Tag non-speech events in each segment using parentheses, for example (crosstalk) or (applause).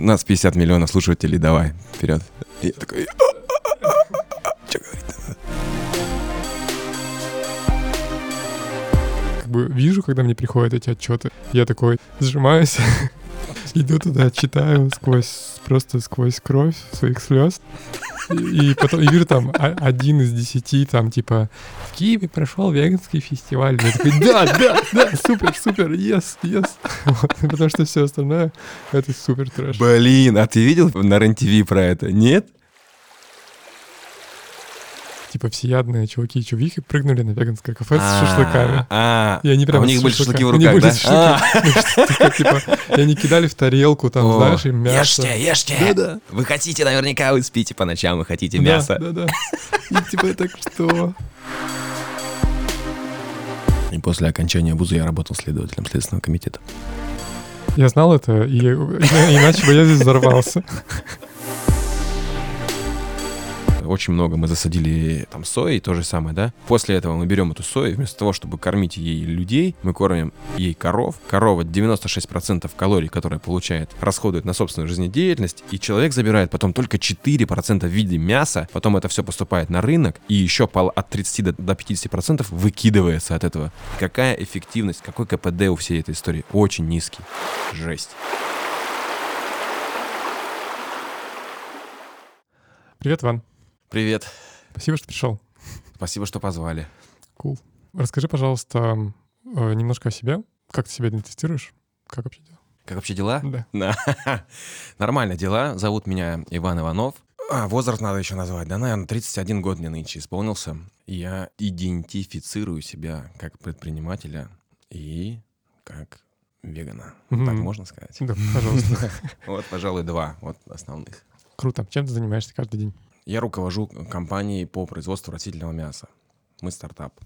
У нас 50 миллионов слушателей, давай, вперед. Я такой... Что говорить Как бы вижу, когда мне приходят эти отчеты, я такой сжимаюсь, (laughs) иду туда, читаю сквозь, просто сквозь кровь своих слез. И, потом и вижу там один из десяти, там типа в Киеве прошел веганский фестиваль. Я такой, да, да, да, супер, супер, yes, yes. Потому что все остальное это супер трэш. Блин, а ты видел на РЕН-ТВ про это? Нет? Типа всеядные чуваки и чувихи прыгнули на веганское кафе с шашлыками. А, И они а прямо у них были шашлыки в руках, да? А. (laughs) И они кидали в тарелку, там, знаешь, и мясо. Ешьте, ешьте. Вы хотите, наверняка вы спите по ночам, вы хотите Да, мясо. Да, да. И типа так что? И после окончания вуза я работал следователем Следственного комитета. Я знал это, и- иначе бы я здесь взорвался. Очень много мы засадили там сои, то же самое, да? После этого мы берем эту сою, вместо того, чтобы кормить ей людей, мы кормим ей коров. Корова 96% калорий, которые получает, расходует на собственную жизнедеятельность, и человек забирает потом только 4% в виде мяса, потом это все поступает на рынок, и еще пол- от 30 до, до 50% выкидывается от этого. Какая эффективность, какой КПД у всей этой истории? Очень низкий. Жесть. Привет, Ван. Привет. Спасибо, что пришел. Спасибо, что позвали. Кул. Расскажи, пожалуйста, э, немножко о себе. Как ты себя идентифицируешь? Как вообще дела? Как вообще дела? Да. Да. (laughs) Нормально дела. Зовут меня Иван Иванов. А, возраст надо еще назвать, да, наверное, 31 год мне нынче исполнился. Я идентифицирую себя как предпринимателя и как вегана. Мгм. Так можно сказать? Да, пожалуйста. (laughs) Вот, пожалуй, два вот основных. Круто. Чем ты занимаешься каждый день? Я руковожу компанией по производству растительного мяса. Мы стартап.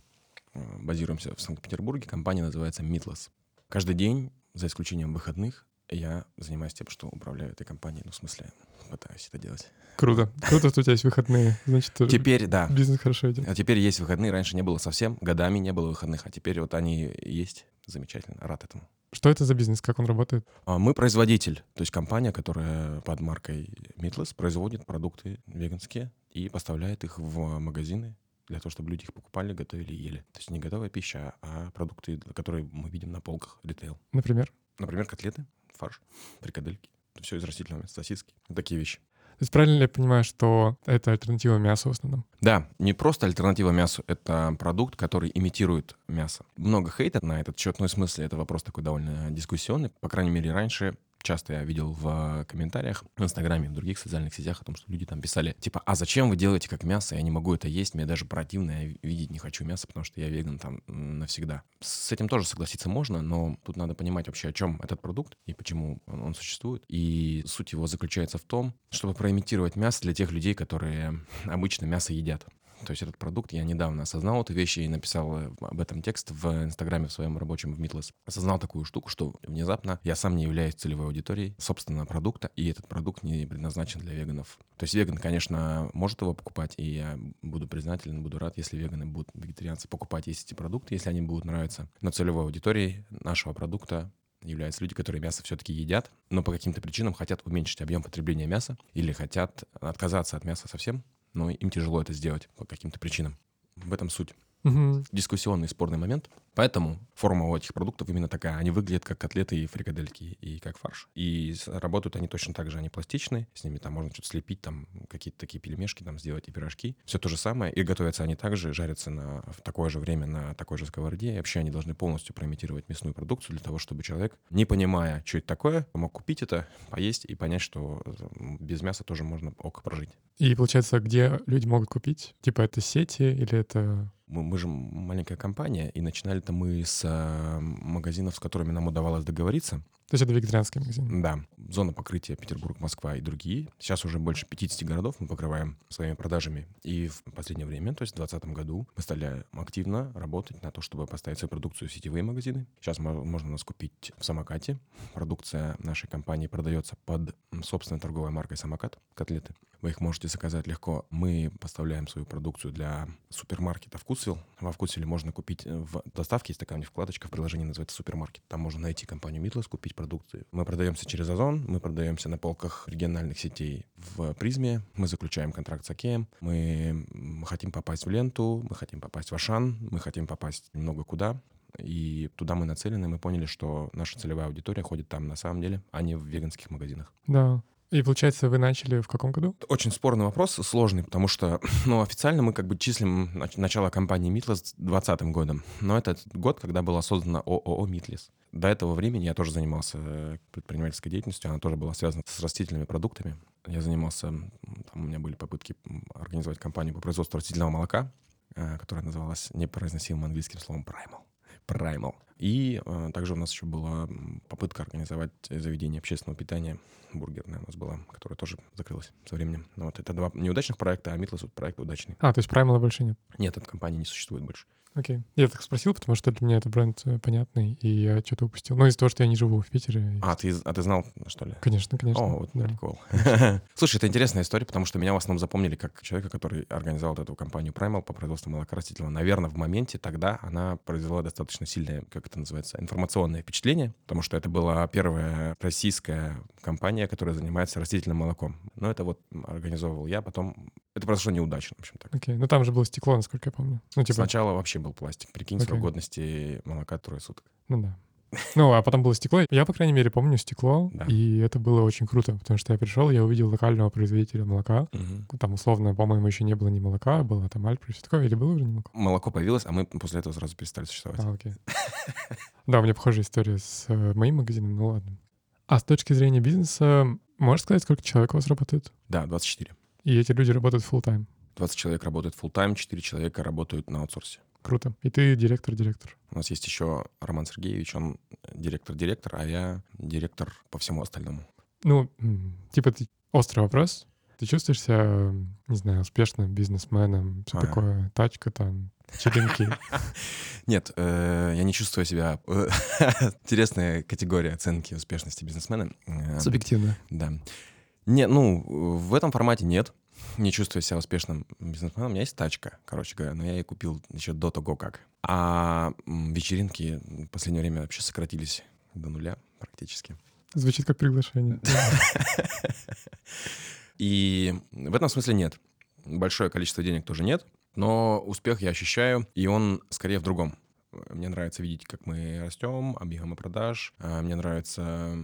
Э, Базируемся в Санкт-Петербурге. Компания называется Митлас. Каждый день, за исключением выходных, я занимаюсь тем, что управляю этой компанией. Ну, в смысле, пытаюсь это делать. Круто. Круто, что у тебя есть выходные. Значит, Теперь, да. бизнес хорошо идет. А теперь есть выходные. Раньше не было совсем. Годами не было выходных. А теперь вот они есть. Замечательно. Рад этому. Что это за бизнес? Как он работает? А Мы производитель, то есть компания, которая под маркой Meatless производит продукты веганские и поставляет их в магазины для того, чтобы люди их покупали, готовили и ели. То есть не готовая пища, а продукты, которые мы видим на полках ритейл. Например? Например, котлеты, фарш, прикадельки. Все из растительного мяса, сосиски. Такие вещи. То есть правильно ли я понимаю, что это альтернатива мясу в основном? Да, не просто альтернатива мясу, это продукт, который имитирует мясо. Много хейта на этот счет, ну, в смысле, это вопрос такой довольно дискуссионный. По крайней мере, раньше часто я видел в комментариях в Инстаграме в других социальных сетях о том, что люди там писали, типа, а зачем вы делаете как мясо? Я не могу это есть, мне даже противно, я видеть не хочу мясо, потому что я веган там навсегда. С этим тоже согласиться можно, но тут надо понимать вообще, о чем этот продукт и почему он, он существует. И суть его заключается в том, чтобы проимитировать мясо для тех людей, которые обычно мясо едят. То есть этот продукт, я недавно осознал эту вещь и написал э, об этом текст в Инстаграме в своем рабочем в Meatless. Осознал такую штуку, что внезапно я сам не являюсь целевой аудиторией собственного продукта, и этот продукт не предназначен для веганов. То есть веган, конечно, может его покупать, и я буду признателен, буду рад, если веганы будут, вегетарианцы, покупать есть эти продукты, если они будут нравиться. Но целевой аудиторией нашего продукта являются люди, которые мясо все-таки едят, но по каким-то причинам хотят уменьшить объем потребления мяса или хотят отказаться от мяса совсем, но им тяжело это сделать по каким-то причинам. В этом суть. Мгм. Дискуссионный спорный момент. Поэтому форма у этих продуктов именно такая. Они выглядят как котлеты и фрикадельки, и как фарш. И работают они точно так же, они пластичные. С ними там можно что-то слепить, там какие-то такие пельмешки там сделать и пирожки. Все то же самое. И готовятся они также, жарятся на, в такое же время на такой же сковороде. И вообще они должны полностью проимитировать мясную продукцию для того, чтобы человек, не понимая, что это такое, мог купить это, поесть и понять, что без мяса тоже можно ок прожить. И получается, где люди могут купить? Типа это сети или это... Мы, мы же маленькая компания, и начинали-то мы с э, магазинов, с которыми нам удавалось договориться. То есть это вегетарианский магазин? Да, зона покрытия Петербург, Москва и другие. Сейчас уже больше 50 городов мы покрываем своими продажами. И в последнее время, то есть в 2020 году, мы стали активно работать на то, чтобы поставить свою продукцию в сетевые магазины. Сейчас мо- можно нас купить в самокате. Продукция нашей компании продается под собственной торговой маркой «Самокат» котлеты. Вы их можете заказать легко. Мы поставляем свою продукцию для супермаркета «Вкусвилл». Во «Вкусвилле» можно купить э, в доставке, есть такая у них вкладочка в приложении, называется «Супермаркет». Там можно найти компанию «Митлас», купить продукции. Мы продаемся через Озон, мы продаемся на полках региональных сетей в Призме, мы заключаем контракт с Океем, мы хотим попасть в ленту, мы хотим попасть в Ашан, мы хотим попасть много куда. И туда мы нацелены, мы поняли, что наша целевая аудитория ходит там на самом деле, а не в веганских магазинах. Да. И получается, вы начали в каком году? Очень спорный вопрос, сложный, потому что, (clears throat) ну, официально мы как бы числим нач- начало компании Митлес 2020 годом, но это год, когда была создана ООО Митлес. До этого времени я тоже занимался э, предпринимательской деятельностью, она тоже была связана с растительными продуктами. Я занимался, там у меня были попытки организовать компанию по производству растительного молока, э, которая называлась непроизносимым английским словом Primal. Primal. И э, также у нас еще была попытка организовать заведение общественного питания, бургерное у нас была, которая тоже закрылась со временем. Но вот это два неудачных проекта, а Митлас вот проект удачный. А, то есть Primal больше нет? Нет, этой компании не существует больше. Окей. Я так спросил, потому что для меня это бренд э, понятный, и я что-то упустил. Ну, из-за того, что я не живу в Питере. А, ты, а ты знал, что ли? Конечно, конечно. О, вот да. прикол. (laughs) Слушай, это интересная история, потому что меня в основном запомнили как человека, который организовал эту компанию Primal по производству молока растительного. Наверное, в моменте тогда она произвела достаточно сильное, как это называется, информационное впечатление, потому что это была первая российская компания, которая занимается растительным молоком. Но это вот организовывал я, потом это произошло неудачно, в общем так. Окей, ну там же было стекло, насколько я помню. Ну, типа, Сначала вообще был пластик. Прикинь, срок Окей. годности молока трое суток. ну да. Ну, а потом было стекло. Я, по крайней мере, помню стекло, Да. и это было очень круто, потому что я пришел, я увидел локального производителя молока. Мгм. Там, условно, по-моему, еще не было ни молока, было там Альпри, все такое, или было уже не молоко? Молоко появилось, а мы после этого сразу перестали существовать. А, окей. Да, у меня похожая история с э, моим магазином, ну ладно. А с точки зрения бизнеса, можешь сказать, сколько человек у вас работает? Да, 24. И эти люди работают full time 20 человек работают full тайм 4 человека работают на аутсорсе. Круто. И ты директор-директор. У нас есть еще Роман Сергеевич, он директор-директор, а я директор по всему остальному. Ну, типа, ты... острый вопрос. Ты чувствуешь себя, не знаю, успешным бизнесменом, все Ага. такое, тачка там, вечеринки. (laughs) Нет, э, я не чувствую себя... э, (laughs) Интересная категория оценки успешности бизнесмена. Э, Субъективно. Да. Не, ну, в этом формате нет. Не чувствую себя успешным бизнесменом. У меня есть тачка, короче говоря, но я ее купил еще до того, как. А вечеринки в последнее время вообще сократились до нуля практически. Звучит как приглашение. (laughs) И в этом смысле нет. Большое количество денег тоже нет, но успех я ощущаю, и он скорее в другом. Мне нравится видеть, как мы растем, объемы продаж. А, Мне нравится...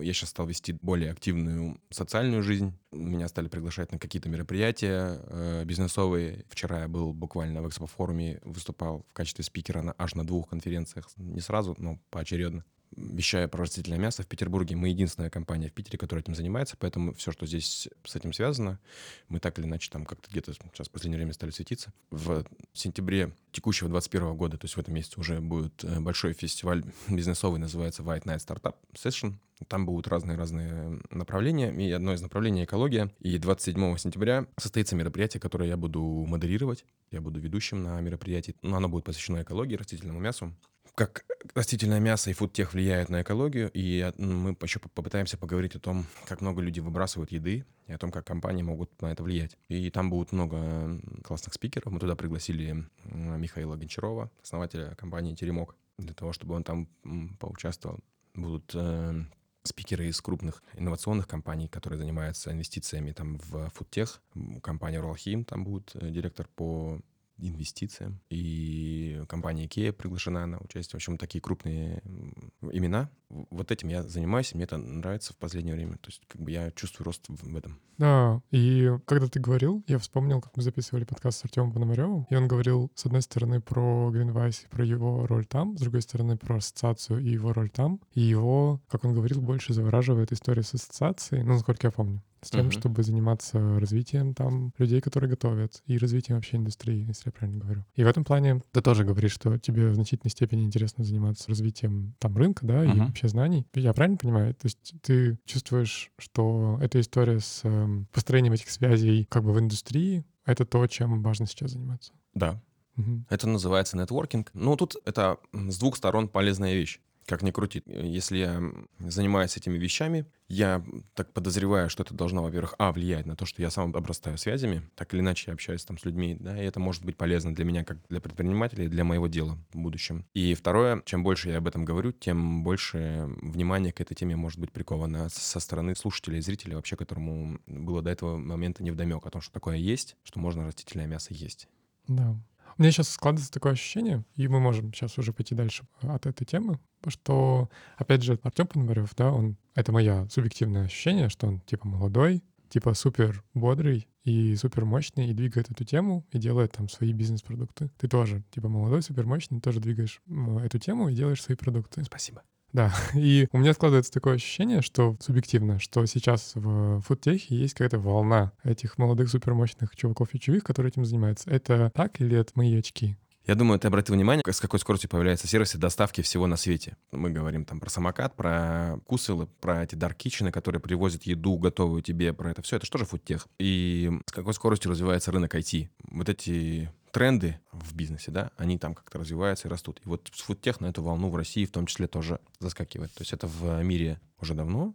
Я сейчас стал вести более активную социальную жизнь. Меня стали приглашать на какие-то мероприятия э, бизнесовые. Вчера я был буквально в экспофоруме, выступал в качестве спикера на, аж на двух конференциях. Не сразу, но поочередно. Вещая про растительное мясо в Петербурге. Мы единственная компания в Питере, которая этим занимается, поэтому все, что здесь с этим связано, мы так или иначе там как-то где-то сейчас в последнее время стали светиться. В сентябре текущего 2021 года, то есть в этом месяце уже будет э, большой фестиваль бизнесовый, называется White Night Startup Session. Там будут разные-разные направления, и одно из направлений — экология. И 27 сентября состоится мероприятие, которое я буду модерировать. Я буду ведущим на мероприятии. Но оно будет посвящено экологии, растительному мясу как растительное мясо и фудтех влияют на экологию, и мы еще попытаемся поговорить о том, как много людей выбрасывают еды, и о том, как компании могут на это влиять. И там будет много классных спикеров. Мы туда пригласили Михаила Гончарова, основателя компании «Теремок», для того, чтобы он там поучаствовал. Будут э, спикеры из крупных инновационных компаний, которые занимаются инвестициями там в фудтех. Компания Уралхим, там будет э, директор по инвестициям. И компания IKEA приглашена на участие. В общем, такие крупные имена. Вот этим я занимаюсь, и мне это нравится в последнее время. То есть как бы я чувствую рост в этом. Да, и когда ты говорил, я вспомнил, как мы записывали подкаст с Артемом Пономаревым, и он говорил, с одной стороны, про Greenwise, про его роль там, с другой стороны, про ассоциацию и его роль там. И его, как он говорил, больше завораживает история с ассоциацией, ну, насколько я помню, с тем, Мгм. чтобы заниматься развитием там людей, которые готовят, и развитием вообще индустрии, если я правильно говорю. И в этом плане ты тоже говоришь, что тебе в значительной степени интересно заниматься развитием там рынка, да, и Мгм. вообще знаний. Я правильно понимаю? То есть ты чувствуешь, что эта история с эм, построением этих связей как бы в индустрии — это то, чем важно сейчас заниматься. Да, это называется нетворкинг. Ну, тут это с двух сторон полезная вещь. Как ни крути, если я занимаюсь этими вещами, я так подозреваю, что это должно, во-первых, а, влиять на то, что я сам обрастаю связями, так или иначе я общаюсь там с людьми, да, и это может быть полезно для меня, как для предпринимателя, и для моего дела в будущем. И второе, чем больше я об этом говорю, тем больше внимания к этой теме может быть приковано со стороны слушателей зрителей, вообще, которому было до этого момента невдомек о том, что такое есть, что можно растительное мясо есть. Да. Меня сейчас складывается такое ощущение, и мы можем сейчас уже пойти дальше от этой темы, что, опять же, Артем Пономарев, да, он, это мое субъективное ощущение, что он типа молодой, типа супер бодрый и супер мощный, и двигает эту тему, и делает там свои бизнес-продукты. Ты тоже, типа, молодой, супер мощный, тоже двигаешь эту тему и делаешь свои продукты. Спасибо. Да, (laughs) и у меня складывается такое ощущение, что субъективно, что сейчас в фудтехе есть какая-то волна этих молодых супермощных чуваков и чувих, которые этим занимаются. Это так или это мои очки? Я думаю, ты обратил внимание, с какой скоростью появляются сервисы доставки всего на свете. Мы говорим там про самокат, про куселы, про эти даркичины, которые привозят еду готовую тебе, про это все. Это что же фудтех? И с какой скоростью развивается рынок IT? Вот эти тренды в бизнесе, да, они там как-то развиваются и растут. И вот фудтех на эту волну в России в том числе тоже заскакивает. То есть это в мире уже давно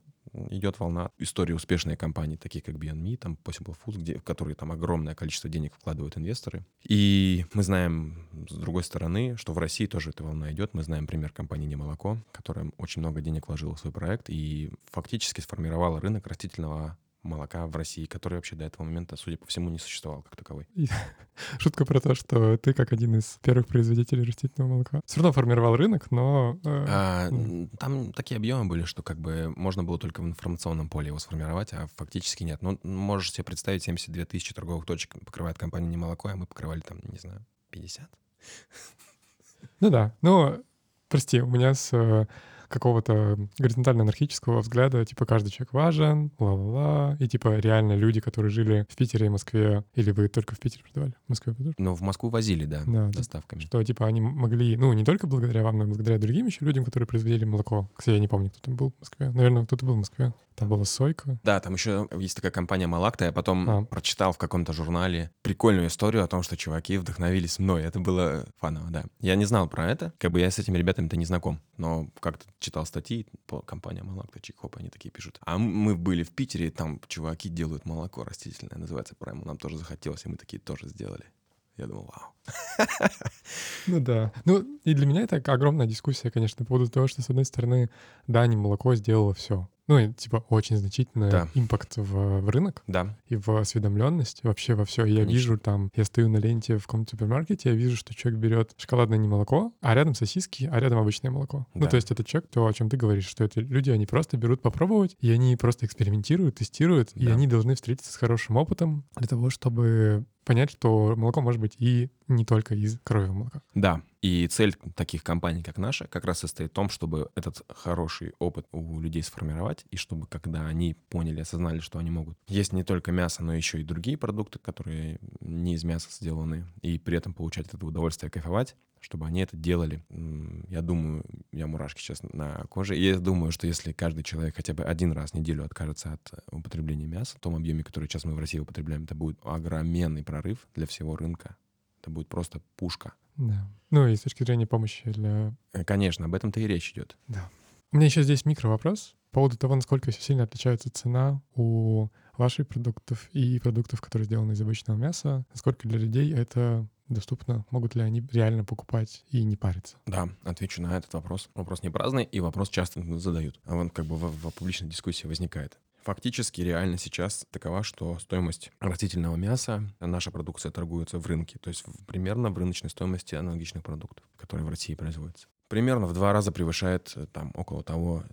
идет волна истории успешной компаний, такие как Meat, там Possible Foods, где, в которые там огромное количество денег вкладывают инвесторы. И мы знаем, с другой стороны, что в России тоже эта волна идет. Мы знаем пример компании «Немолоко», которая очень много денег вложила в свой проект и фактически сформировала рынок растительного молока в России, который вообще до этого момента, судя по всему, не существовал как таковой. (laughs) Шутка про то, что ты как один из первых производителей растительного молока все равно формировал рынок, но... Э, а, там такие объемы были, что как бы можно было только в информационном поле его сформировать, а фактически нет. Ну, можешь себе представить, 72 тысячи торговых точек покрывает компания не молоко, а мы покрывали там, не знаю, 50. Ну да, ну, прости, у меня с э, какого-то горизонтально-анархического взгляда, типа каждый человек важен, ла-ла-ла, и типа реально люди, которые жили в Питере и Москве, или вы только в Питере продавали? В Москве тоже? Ну, в Москву возили, да, да доставками. Что типа они могли, ну, не только благодаря вам, но и благодаря другим еще людям, которые производили молоко. Кстати, я не помню, кто там был в Москве. Наверное, кто-то был в Москве. Там была Сойка. Да, там еще есть такая компания Малакта. Я потом а. прочитал в каком-то журнале прикольную историю о том, что чуваки вдохновились мной. Это было фаново, да. Я не знал про это. Как бы я с этими ребятами-то не знаком. Но как-то читал статьи по компании Малакта, Чикхоп, они такие пишут. А мы были в Питере, там чуваки делают молоко растительное, называется Прайм. Нам тоже захотелось, и мы такие тоже сделали. Я думал, вау. (laughs) Ну да. Ну и для меня это огромная дискуссия, конечно, по поводу того, что, с одной стороны, да, не молоко сделало все ну, и, типа, очень значительный да. импакт в, в рынок да. и в осведомленность вообще во все. Я Конечно. вижу там, я стою на ленте в каком-то супермаркете, я вижу, что человек берет шоколадное не молоко, а рядом сосиски, а рядом обычное молоко. Ну, да. Ну, то есть это человек, то, о чем ты говоришь, что это люди, они просто берут попробовать, и они просто экспериментируют, тестируют, да. и они должны встретиться с хорошим опытом для того, чтобы понять, что молоко может быть и не только из крови молока. Да, и цель таких компаний, как наша, как раз состоит в том, чтобы этот хороший опыт у людей сформировать, и чтобы, когда они поняли, осознали, что они могут есть не только мясо, но еще и другие продукты, которые не из мяса сделаны, и при этом получать это удовольствие, кайфовать, чтобы они это делали. Я думаю, я мурашки сейчас на коже. И я думаю, что если каждый человек хотя бы один раз в неделю откажется от употребления мяса, в том объеме, который сейчас мы в России употребляем, это будет огроменный прорыв для всего рынка. Это будет просто пушка. Да. Ну и с точки зрения помощи для... Э, конечно, об этом-то и речь идет. Да. У меня еще здесь микро вопрос по поводу того, насколько сильно отличается цена у ваших продуктов и продуктов, которые сделаны из обычного мяса. Насколько для людей это доступно? Могут ли они реально покупать и не париться? Да, отвечу на этот вопрос. Вопрос не праздный, и вопрос часто задают. А он как бы в, в публичной дискуссии возникает. Фактически реально сейчас такова, что стоимость растительного мяса, наша продукция торгуется в рынке, то есть примерно в рыночной стоимости аналогичных продуктов, которые в России производятся примерно в два раза превышает э, там около того,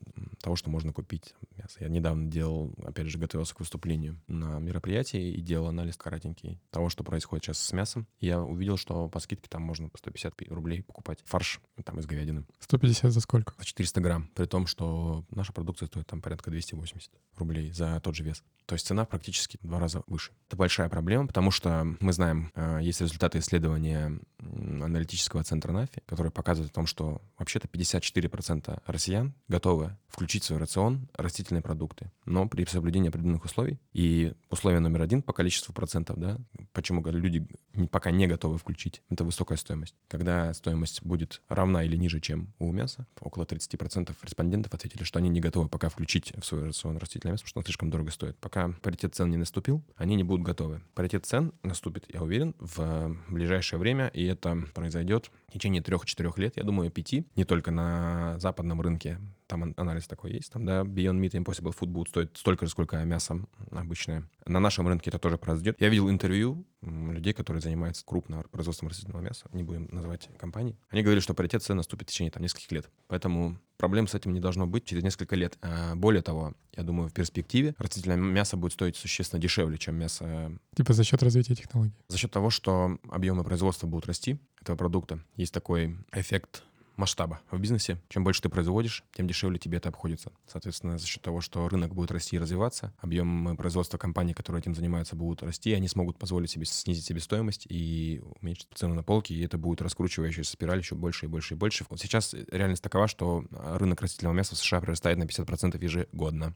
того, что можно купить мясо. Я недавно делал, опять же, готовился к выступлению на мероприятии и делал анализ коротенький того, что происходит сейчас с мясом. Я увидел, что по скидке там можно по 150 рублей покупать фарш там из говядины. 150 за сколько? За 400 грамм. При том, что наша продукция стоит там порядка 280 рублей за тот же вес. То есть цена практически в два раза выше. Это большая проблема, потому что мы знаем, э, есть результаты исследования аналитического центра НАФИ, которые показывают о том, что вообще-то 54% россиян готовы включить в свой рацион растительные продукты, но при соблюдении определенных условий. И условие номер один по количеству процентов, да, почему люди пока не готовы включить, это высокая стоимость. Когда стоимость будет равна или ниже, чем у мяса, около 30% респондентов ответили, что они не готовы пока включить в свой рацион растительное мясо, потому что оно слишком дорого стоит. Пока паритет цен не наступил, они не будут готовы. Паритет цен наступит, я уверен, в ближайшее время, и это произойдет в течение трех-четырех лет, я думаю, пяти, не только на западном рынке, там анализ такой есть, там, да, Beyond Meat и Impossible Food будут стоить столько же, сколько мясо обычное. На нашем рынке это тоже произойдет. Я видел интервью людей, которые занимаются крупно производством растительного мяса, не будем называть компании. Они говорили, что паритет цен наступит в течение там нескольких лет. Поэтому проблем с этим не должно быть через несколько лет. А более того, я думаю, в перспективе растительное мясо будет стоить существенно дешевле, чем мясо... Типа за счет развития технологий? За счет того, что объемы производства будут расти этого продукта. Есть такой эффект масштаба в бизнесе. Чем больше ты производишь, тем дешевле тебе это обходится. Соответственно, за счет того, что рынок будет расти и развиваться, объем производства компаний, которые этим занимаются, будут расти, они смогут позволить себе снизить себестоимость и уменьшить цену на полки, и это будет раскручивающаяся спираль еще больше и больше и больше. Вот сейчас реальность такова, что рынок растительного мяса в США прирастает на 50% ежегодно.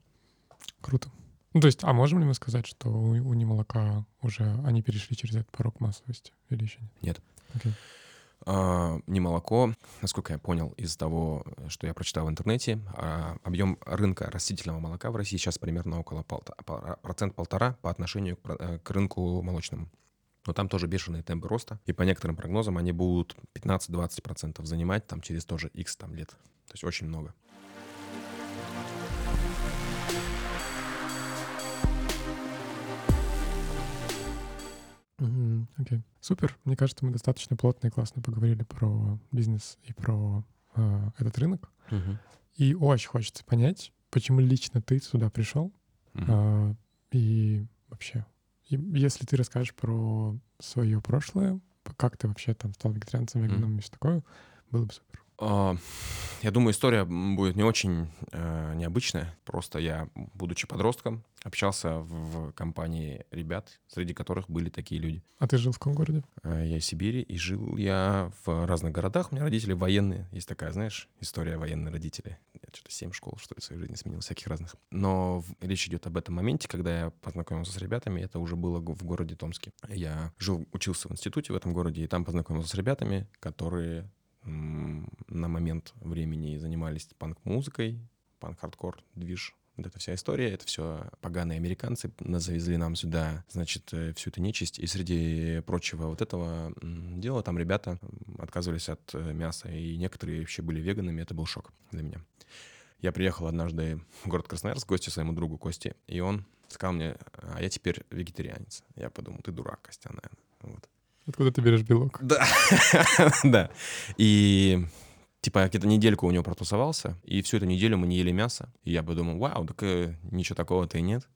Круто. Ну, то есть, а можем ли мы сказать, что у, у немолока уже они перешли через этот порог массовости или еще нет? Нет. Окей. А, не молоко, насколько я понял из того, что я прочитал в интернете, а, объем рынка растительного молока в России сейчас примерно около процент полтора по отношению к, к рынку молочному. Но там тоже бешеные темпы роста, и по некоторым прогнозам они будут 15-20% занимать там через тоже X там лет. То есть очень много. Окей. Okay. Супер. Мне кажется, мы достаточно плотно и классно поговорили про бизнес и про э, этот рынок. Uh-huh. И очень хочется понять, почему лично ты сюда пришел. Uh-huh. Э, и вообще, и если ты расскажешь про свое прошлое, как ты вообще там стал вегетарианцем, веганом uh-huh. и все такое, было бы супер. А, я думаю, история будет не очень э, необычная. Просто я, будучи подростком, общался в компании ребят, среди которых были такие люди. А ты жил в каком городе? Э, я из Сибири, и жил я в разных городах. У меня родители военные. Есть такая, знаешь, история военных родителей. Я что-то семь школ, что ли, в своей жизни сменил, всяких разных. Но речь идет об этом моменте, когда я познакомился с ребятами. Это уже было в городе Томске. Я жил, учился в институте в этом городе, и там познакомился с ребятами, которые на момент времени занимались панк-музыкой, панк-хардкор, движ. Вот эта вся история, это все поганые американцы завезли нам сюда, значит, э, всю эту нечисть. И среди прочего вот этого дела там ребята отказывались от э, мяса, и некоторые вообще были веганами, это был шок для меня. Я приехал однажды в город Красноярск в гости своему другу Кости, и он сказал мне, а я теперь вегетарианец. Я подумал, ты дурак, Костя, наверное. Вот. Откуда ты берешь белок? Да, (laughs) да. И типа где-то недельку у него протусовался, и всю эту неделю мы не ели мясо. И я подумал, вау, так э, ничего такого-то и нет.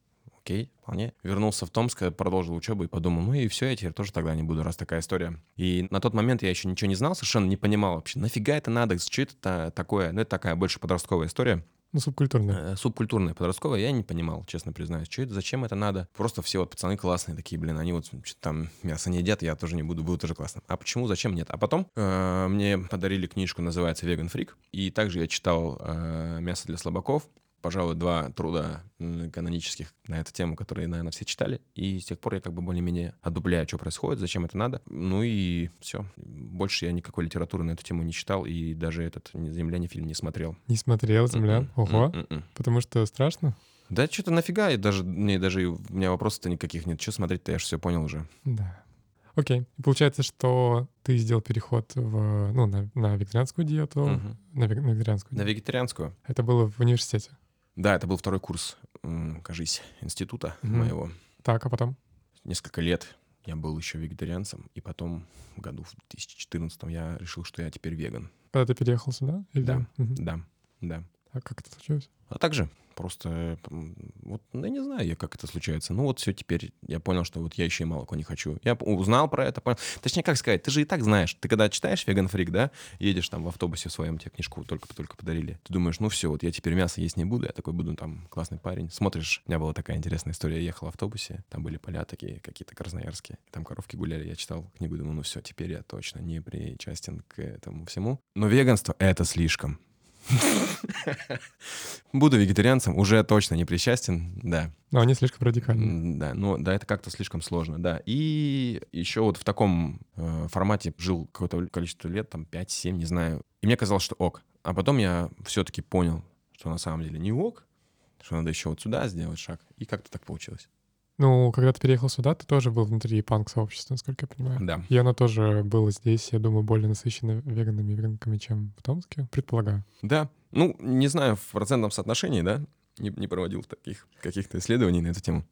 Окей, вполне. Вернулся в Томск, продолжил учебу и подумал, ну и все, я теперь тоже тогда не буду, раз такая история. И на тот момент я еще ничего не знал, совершенно не понимал вообще, нафига это надо, что это такое. Ну, это такая больше подростковая история. Ну, субкультурная. Э, субкультурная, подростковая. Я не понимал, честно признаюсь, что это, зачем это надо. Просто все вот пацаны классные такие, блин, они вот там мясо не едят, я тоже не буду, буду тоже классно. А почему, зачем, нет? А потом э, мне подарили книжку, называется «Веган Фрик», и также я читал э, «Мясо для слабаков», пожалуй, два труда канонических на эту тему, которые, наверное, все читали. И с тех пор я как бы более-менее одубляю, что происходит, зачем это надо. Ну и все. Больше я никакой литературы на эту тему не читал, и даже этот «Земляне» фильм не смотрел. Не смотрел «Землян»? Mm-mm, Ого. Mm-mm. Потому что страшно? Да что-то нафига, и даже, мне даже у меня вопросов-то никаких нет. Что смотреть-то, я же все понял уже. Да. Окей. Получается, что ты сделал переход в, ну, на, на вегетарианскую диету, угу. на, вег, на вегетарианскую. На вегетарианскую. Это было в университете? Да, это был второй курс, кажись, института угу. моего. Так, а потом? Несколько лет я был еще вегетарианцем, и потом в году в 2014 я решил, что я теперь веган. Когда ты переехал сюда? Или... Да, угу. да, да. А как это случилось? А также просто, вот, ну, я не знаю, я, как это случается. Ну вот все, теперь я понял, что вот я еще и молоко не хочу. Я узнал про это, понял. Точнее, как сказать, ты же и так знаешь. Ты когда читаешь «Веган Фрик», да, едешь там в автобусе в своем, тебе книжку только-только подарили. Ты думаешь, ну все, вот я теперь мясо есть не буду, я такой буду там классный парень. Смотришь, у меня была такая интересная история, я ехал в автобусе, там были поля такие какие-то красноярские, там коровки гуляли, я читал книгу, думаю, ну все, теперь я точно не причастен к этому всему. Но веганство — это слишком. (laughs) Буду вегетарианцем, уже точно не причастен, да. Но они слишком радикальны. Да, но да, это как-то слишком сложно, да. И еще вот в таком э, формате жил какое-то количество лет, там 5-7, не знаю. И мне казалось, что ок. А потом я все-таки понял, что на самом деле не ок, что надо еще вот сюда сделать шаг. И как-то так получилось. Ну, когда ты переехал сюда, ты тоже был внутри панк-сообщества, насколько я понимаю. Да. И оно тоже было здесь, я думаю, более насыщено веганами и веганками, чем в Томске, предполагаю. Да. Ну, не знаю в процентном соотношении, да, не, не проводил таких каких-то исследований на эту тему.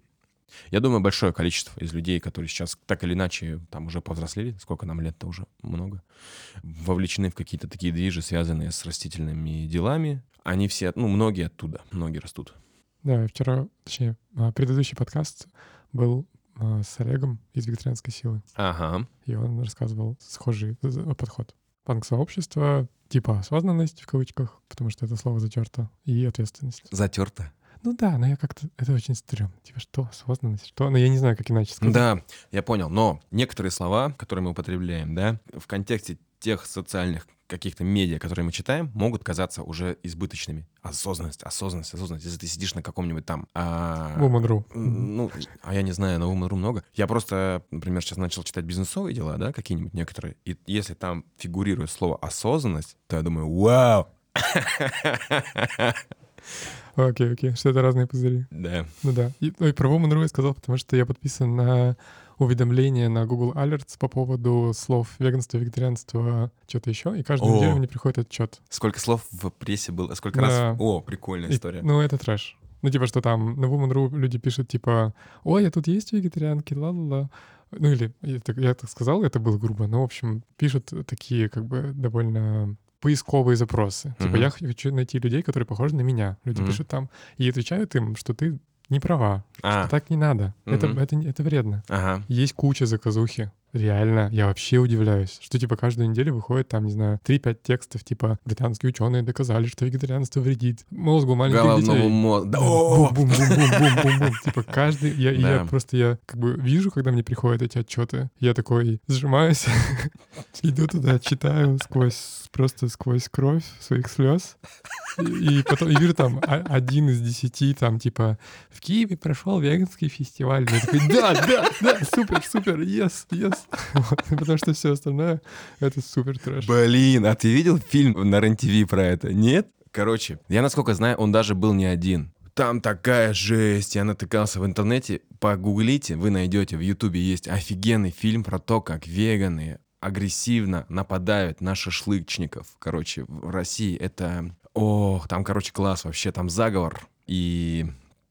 Я думаю, большое количество из людей, которые сейчас так или иначе там уже повзрослели, сколько нам лет-то уже много, вовлечены в какие-то такие движи, связанные с растительными делами. Они все, ну, многие оттуда, многие растут. Да, вчера, точнее, а, предыдущий подкаст был а, с Олегом из «Вегетарианской силы», Ага. и он рассказывал схожий подход. Панк-сообщество, типа осознанность в кавычках, потому что это слово затерто, и ответственность. Затерто. Ну да, но я как-то... Это очень стрёмно. Типа что, осознанность, что? Ну я не знаю, как иначе сказать. Да, я понял. Но некоторые слова, которые мы употребляем, да, в контексте тех социальных каких-то медиа, которые мы читаем, могут казаться уже избыточными. Осознанность, осознанность, осознанность. Если ты сидишь на каком-нибудь там... а, Woman.ru. Ну, а я не знаю, на Woman.ru много. Я просто, например, сейчас начал читать бизнесовые дела, да, какие-нибудь некоторые. И если там фигурирует слово осознанность, то я думаю, вау! Окей, окей, что это разные пузыри. Да. Ну да. И, ну и про Woman.ru я сказал, потому что я подписан на уведомления на Google Alerts по поводу слов веганство, вегетарианство, что-то еще, и каждую О. неделю мне приходит отчет. Сколько слов в прессе было? Сколько Да. раз? О, прикольная И- история. ну, это трэш. Ну, типа, что там на Woman.ru люди пишут, типа, ой, а тут есть вегетарианки, ла-ла-ла. Ну, или, я так, я так сказал, это было грубо, но, в общем, пишут такие, как бы, довольно поисковые запросы. Типа, Мгм. я хочу найти людей, которые похожи на меня. Люди Мгм. пишут там и отвечают им, что ты не права, А, что так не надо. Это, Мгм. это, не- это вредно. ага. Есть куча заказухи. Реально, я вообще удивляюсь, что типа каждую неделю выходит там, не знаю, 3-5 текстов, типа британские ученые доказали, что вегетарианство вредит мозгу маленьких Головному детей. мозгу. Да, Да! Бум-бум-бум-бум-бум-бум. Типа каждый... Я, и я Да. просто, я как бы вижу, когда мне приходят эти отчеты, я такой сжимаюсь, (laughs) иду туда, читаю сквозь, просто сквозь кровь своих слез. И, и потом и вижу там а- один из десяти, там типа в Киеве прошел веганский фестиваль. Я такой, да, да, да, супер, супер, yes, yes. (laughs) Потому что все остальное — это супер трэш. Блин, а ты видел фильм на РЕН-ТВ про это? Нет? Короче, я насколько знаю, он даже был не один. Там такая жесть, я натыкался в интернете. Погуглите, вы найдете, в Ютубе есть офигенный фильм про то, как веганы агрессивно нападают на шашлычников. Короче, в России это... Ох, там, короче, класс вообще, там заговор. И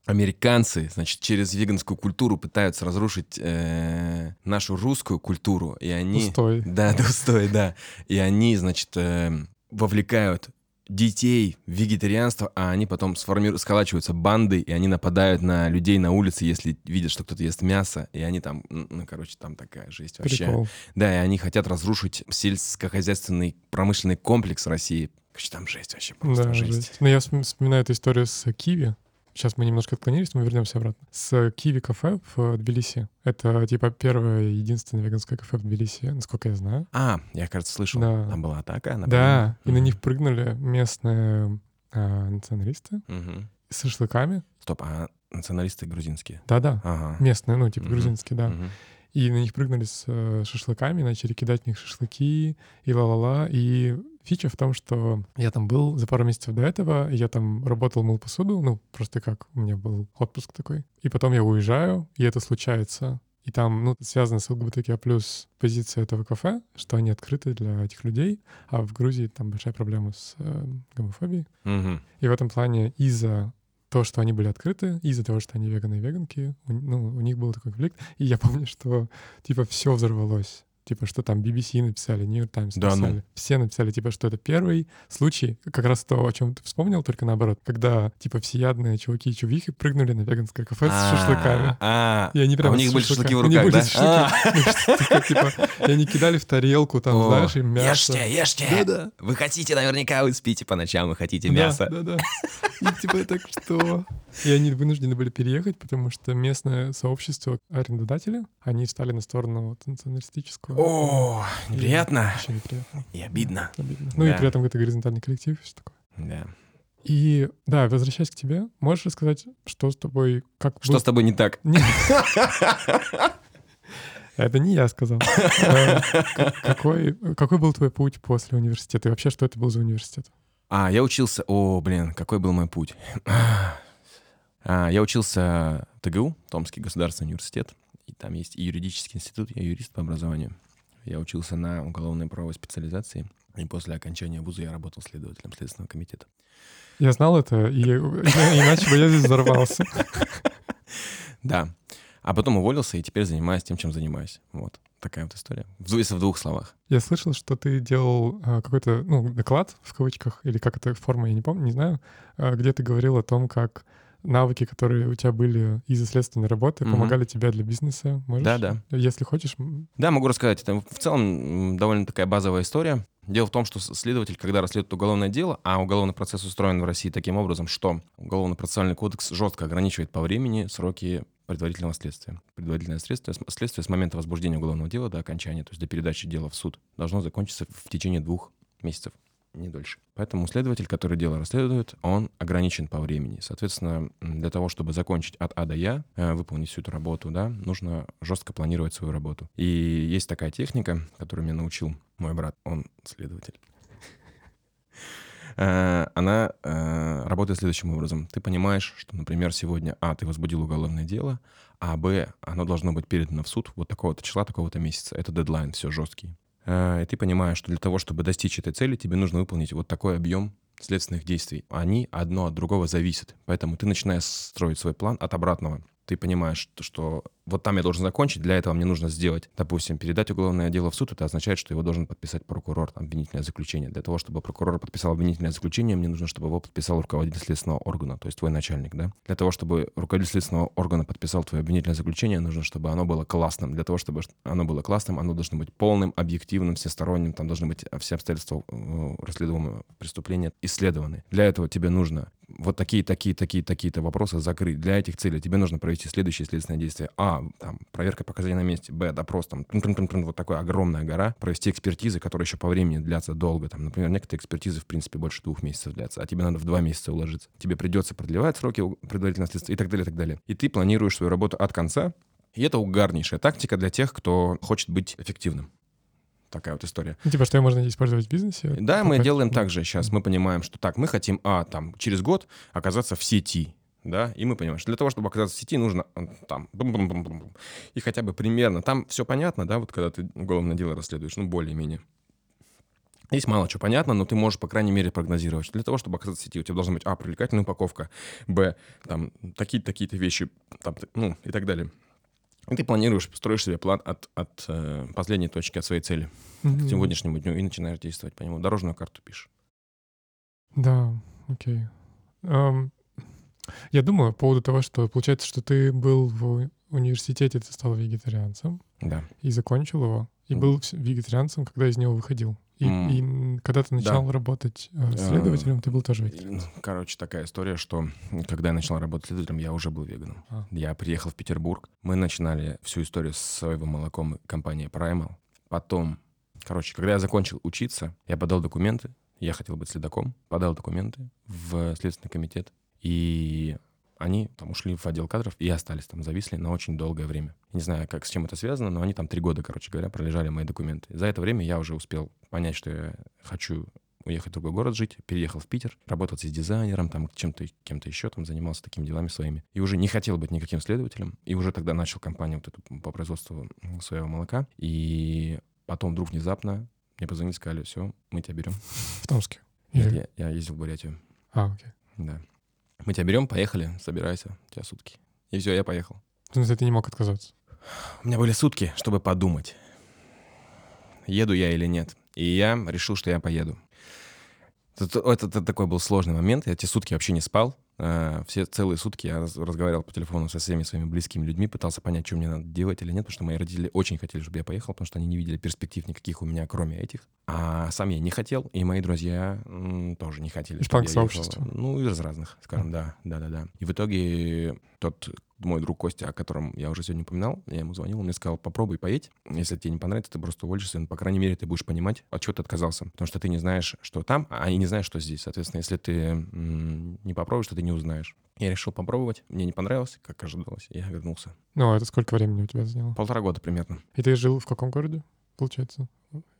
американцы, значит, через веганскую культуру пытаются разрушить э, нашу русскую культуру. И они... Устой. Да, да, устой, да. И они, значит, э, вовлекают детей в вегетарианство, а они потом сформируют, сколачиваются банды, и они нападают на людей на улице, если видят, что кто-то ест мясо, и они там, ну, короче, там такая жесть вообще. Прикол. Да, и они хотят разрушить сельскохозяйственный промышленный комплекс России. Короче, там жесть вообще, просто Да, жесть. жесть. Но я вспом- вспоминаю эту историю с Киви. Сейчас мы немножко отклонились, но мы вернемся обратно. С Киви кафе в Тбилиси. Это типа первое единственное веганское кафе в Тбилиси, насколько я знаю. А, я, кажется, слышал, Да. там была атака. на Да, и на них прыгнули местные а, националисты Мгм. с шашлыками. Стоп, а националисты грузинские? Да-да, Ага. местные, ну, типа Мгм. грузинские, да. Мгм. И на них прыгнули с э, шашлыками, начали кидать в них шашлыки и ла-ла-ла. И фича в том, что я там был за пару месяцев до этого, я там работал, мыл посуду, ну, просто как, у меня был отпуск такой. И потом я уезжаю, и это случается. И там, ну, связано с ЛГБТК плюс позиция этого кафе, что они открыты для этих людей, а в Грузии там большая проблема с э, гомофобией. Мгм. И в этом плане из-за то, что они были открыты, из-за того, что они веганы и веганки, у, ну, у них был такой конфликт. И я помню, что, типа, все взорвалось. Типа, что там BBC написали, New York Times Да ну. написали. Все написали, типа, что это первый случай, как раз то, о чем ты вспомнил, только наоборот, когда, типа, всеядные чуваки и чувихи прыгнули на веганское кафе с А, шашлыками. А, И они а прям у с них были шашлыки в у руках, да? Ну, типа, И они кидали в тарелку, там, знаешь, им мясо. Ешьте, ешьте. Вы хотите, наверняка вы спите по ночам, вы хотите Да, мясо. Да, да. И типа так что? И они вынуждены были переехать, потому что местное сообщество арендодателей, они встали на сторону националистического. О, И неприятно Очень неприятно. и обидно. Обидно. Ну и Да. при этом это горизонтальный коллектив и все такое. Да. И да, возвращаясь к тебе, можешь рассказать, что с тобой, как Что был- с тобой не так? (laughs) Это не я сказал. Э, к- Какой, какой был твой путь после университета? И вообще, что это был за университет? А, я учился... О, блин, какой был мой путь? А, Я учился в ТГУ, Томский государственный университет. И там есть и юридический институт, я юрист по образованию. Я учился на уголовной правовой специализации. И после окончания вуза я работал следователем Следственного комитета. Я знал это, и иначе бы я здесь взорвался. (laughs) Да. А потом уволился и теперь занимаюсь тем, чем занимаюсь. Вот. Такая вот история. Если в двух словах. Я слышал, что ты делал а, какой-то, ну, доклад в кавычках, или как это форма, я не помню, не знаю, а, где ты говорил о том, как навыки, которые у тебя были из-за следственной работы, Мгм. помогали тебе для бизнеса. Можешь? Да, да. Если хочешь. Да, могу рассказать. Это в целом довольно такая базовая история. Дело в том, что следователь, когда расследует уголовное дело, а уголовный процесс устроен в России таким образом, что уголовно-процессуальный кодекс жестко ограничивает по времени сроки предварительного следствия. Предварительное следствие, следствие с момента возбуждения уголовного дела до окончания, то есть до передачи дела в суд, должно закончиться в течение двух месяцев, не дольше. Поэтому следователь, который дело расследует, он ограничен по времени. Соответственно, для того, чтобы закончить от А до Я, э, выполнить всю эту работу, да, нужно жестко планировать свою работу. И есть такая техника, которую меня научил мой брат, он следователь. Э, Она э, работает следующим образом. Ты понимаешь, что, например, сегодня, а, ты возбудил уголовное дело, а, б, оно должно быть передано в суд вот такого-то числа, такого-то месяца. Это дедлайн, все жесткий. Э, И ты понимаешь, что для того, чтобы достичь этой цели, тебе нужно выполнить вот такой объем следственных действий. Они одно от другого зависят. Поэтому ты начинаешь строить свой план от обратного. Ты понимаешь, что- что вот там я должен закончить, для этого мне нужно сделать, допустим, передать уголовное дело в суд, это означает, что его должен подписать прокурор, обвинительное заключение. Для того, чтобы прокурор подписал обвинительное заключение, мне нужно, чтобы его подписал руководитель следственного органа, то есть твой начальник, да. Для того, чтобы руководитель следственного органа подписал твое обвинительное заключение, нужно, чтобы оно было классным. Для того, чтобы оно было классным, оно должно быть полным, объективным, всесторонним, там должны быть все обстоятельства э, расследуемого преступления исследованы. Для этого тебе нужно вот такие, такие, такие, такие-то вопросы закрыть. Для этих целей тебе нужно провести следующие следственные действия. А, там, проверка показаний на месте. Б, допрос, там, трун-трун-трун-трун, вот такая огромная гора. Провести экспертизы, которые еще по времени длятся долго. Там, например, некоторые экспертизы, в принципе, больше двух месяцев длятся, а тебе надо в два месяца уложиться. Тебе придется продлевать сроки предварительного следствия и так далее, и так далее. И ты планируешь свою работу от конца, и это угарнейшая тактика для тех, кто хочет быть эффективным. Такая вот история. Ну, типа, что ее можно использовать в бизнесе? Да, мы делаем ну, так же сейчас. Мы понимаем, что так, мы хотим, а, там, через год оказаться в сети, да, и мы понимаем, что для того, чтобы оказаться в сети, нужно там, бум-бум-бум-бум, и хотя бы примерно, там все понятно, да, вот когда ты уголовное дело расследуешь, ну, более-менее. Здесь мало чего понятно, но ты можешь, по крайней мере, прогнозировать, что для того, чтобы оказаться в сети, у тебя должна быть, а, привлекательная упаковка, б, там, такие-то, такие-то вещи, там, ну, и так далее. И ты планируешь, строишь себе план от, от э, последней точки, от своей цели к мгм. сегодняшнему дню и начинаешь действовать по нему. Дорожную карту пишешь. Да, окей. Ам, я думаю по поводу того, что получается, что ты был в университете, ты стал вегетарианцем Да. и закончил его, и был вегетарианцем, когда из него выходил. И, М. и, когда ты начал работать э, следователем, ты был тоже И, вегетарианцем. ну, Короче, такая история, что когда я начал работать следователем, я уже был веганом. А. Я приехал в Петербург. Мы начинали всю историю с соевым молоком компании Primal. Потом, короче, когда я закончил учиться, я подал документы. Я хотел быть следаком. Подал документы в Следственный комитет. И они там ушли в отдел кадров и остались там, зависли на очень долгое время. Не знаю, как с чем это связано, но они там три года, короче говоря, пролежали мои документы. За это время я уже успел понять, что я хочу уехать в другой город жить, переехал в Питер, работал здесь дизайнером, там чем-то, кем-то еще, там занимался такими делами своими. И уже не хотел быть никаким следователем. И уже тогда начал компанию вот эту по производству м, соевого молока. И потом вдруг внезапно мне позвонили, сказали, все, мы тебя берем. В Томске. Нет, я, я ездил в Бурятию. А, окей. Да. Мы тебя берем, поехали, собирайся, у тебя сутки. И все, я поехал. В смысле, ты не мог отказаться? У меня были сутки, чтобы подумать, еду я или нет. И я решил, что я поеду. Это, это- это такой был сложный момент. Я эти сутки вообще не спал. Э, Все целые сутки я раз- разговаривал по телефону со всеми своими близкими людьми, пытался понять, что мне надо делать или нет, потому что мои родители очень хотели, чтобы я поехал, потому что они не видели перспектив никаких у меня, кроме этих. А сам я не хотел, и мои друзья тоже не хотели. Ехал. панк-сообщества. Ну, из разных, скажем, да, да, да, да. И в итоге тот мой друг Костя, о котором я уже сегодня упоминал, я ему звонил, он мне сказал, попробуй поедь. Если тебе не понравится, ты просто уволишься, но, по крайней мере, ты будешь понимать, от чего ты отказался. Потому что ты не знаешь, что там, а и не знаешь, что здесь. Соответственно, если ты м, не попробуешь, то ты не узнаешь. Я решил попробовать, мне не понравилось, как ожидалось, я вернулся. Ну, а это сколько времени у тебя заняло? Полтора года примерно. И ты жил в каком городе, получается?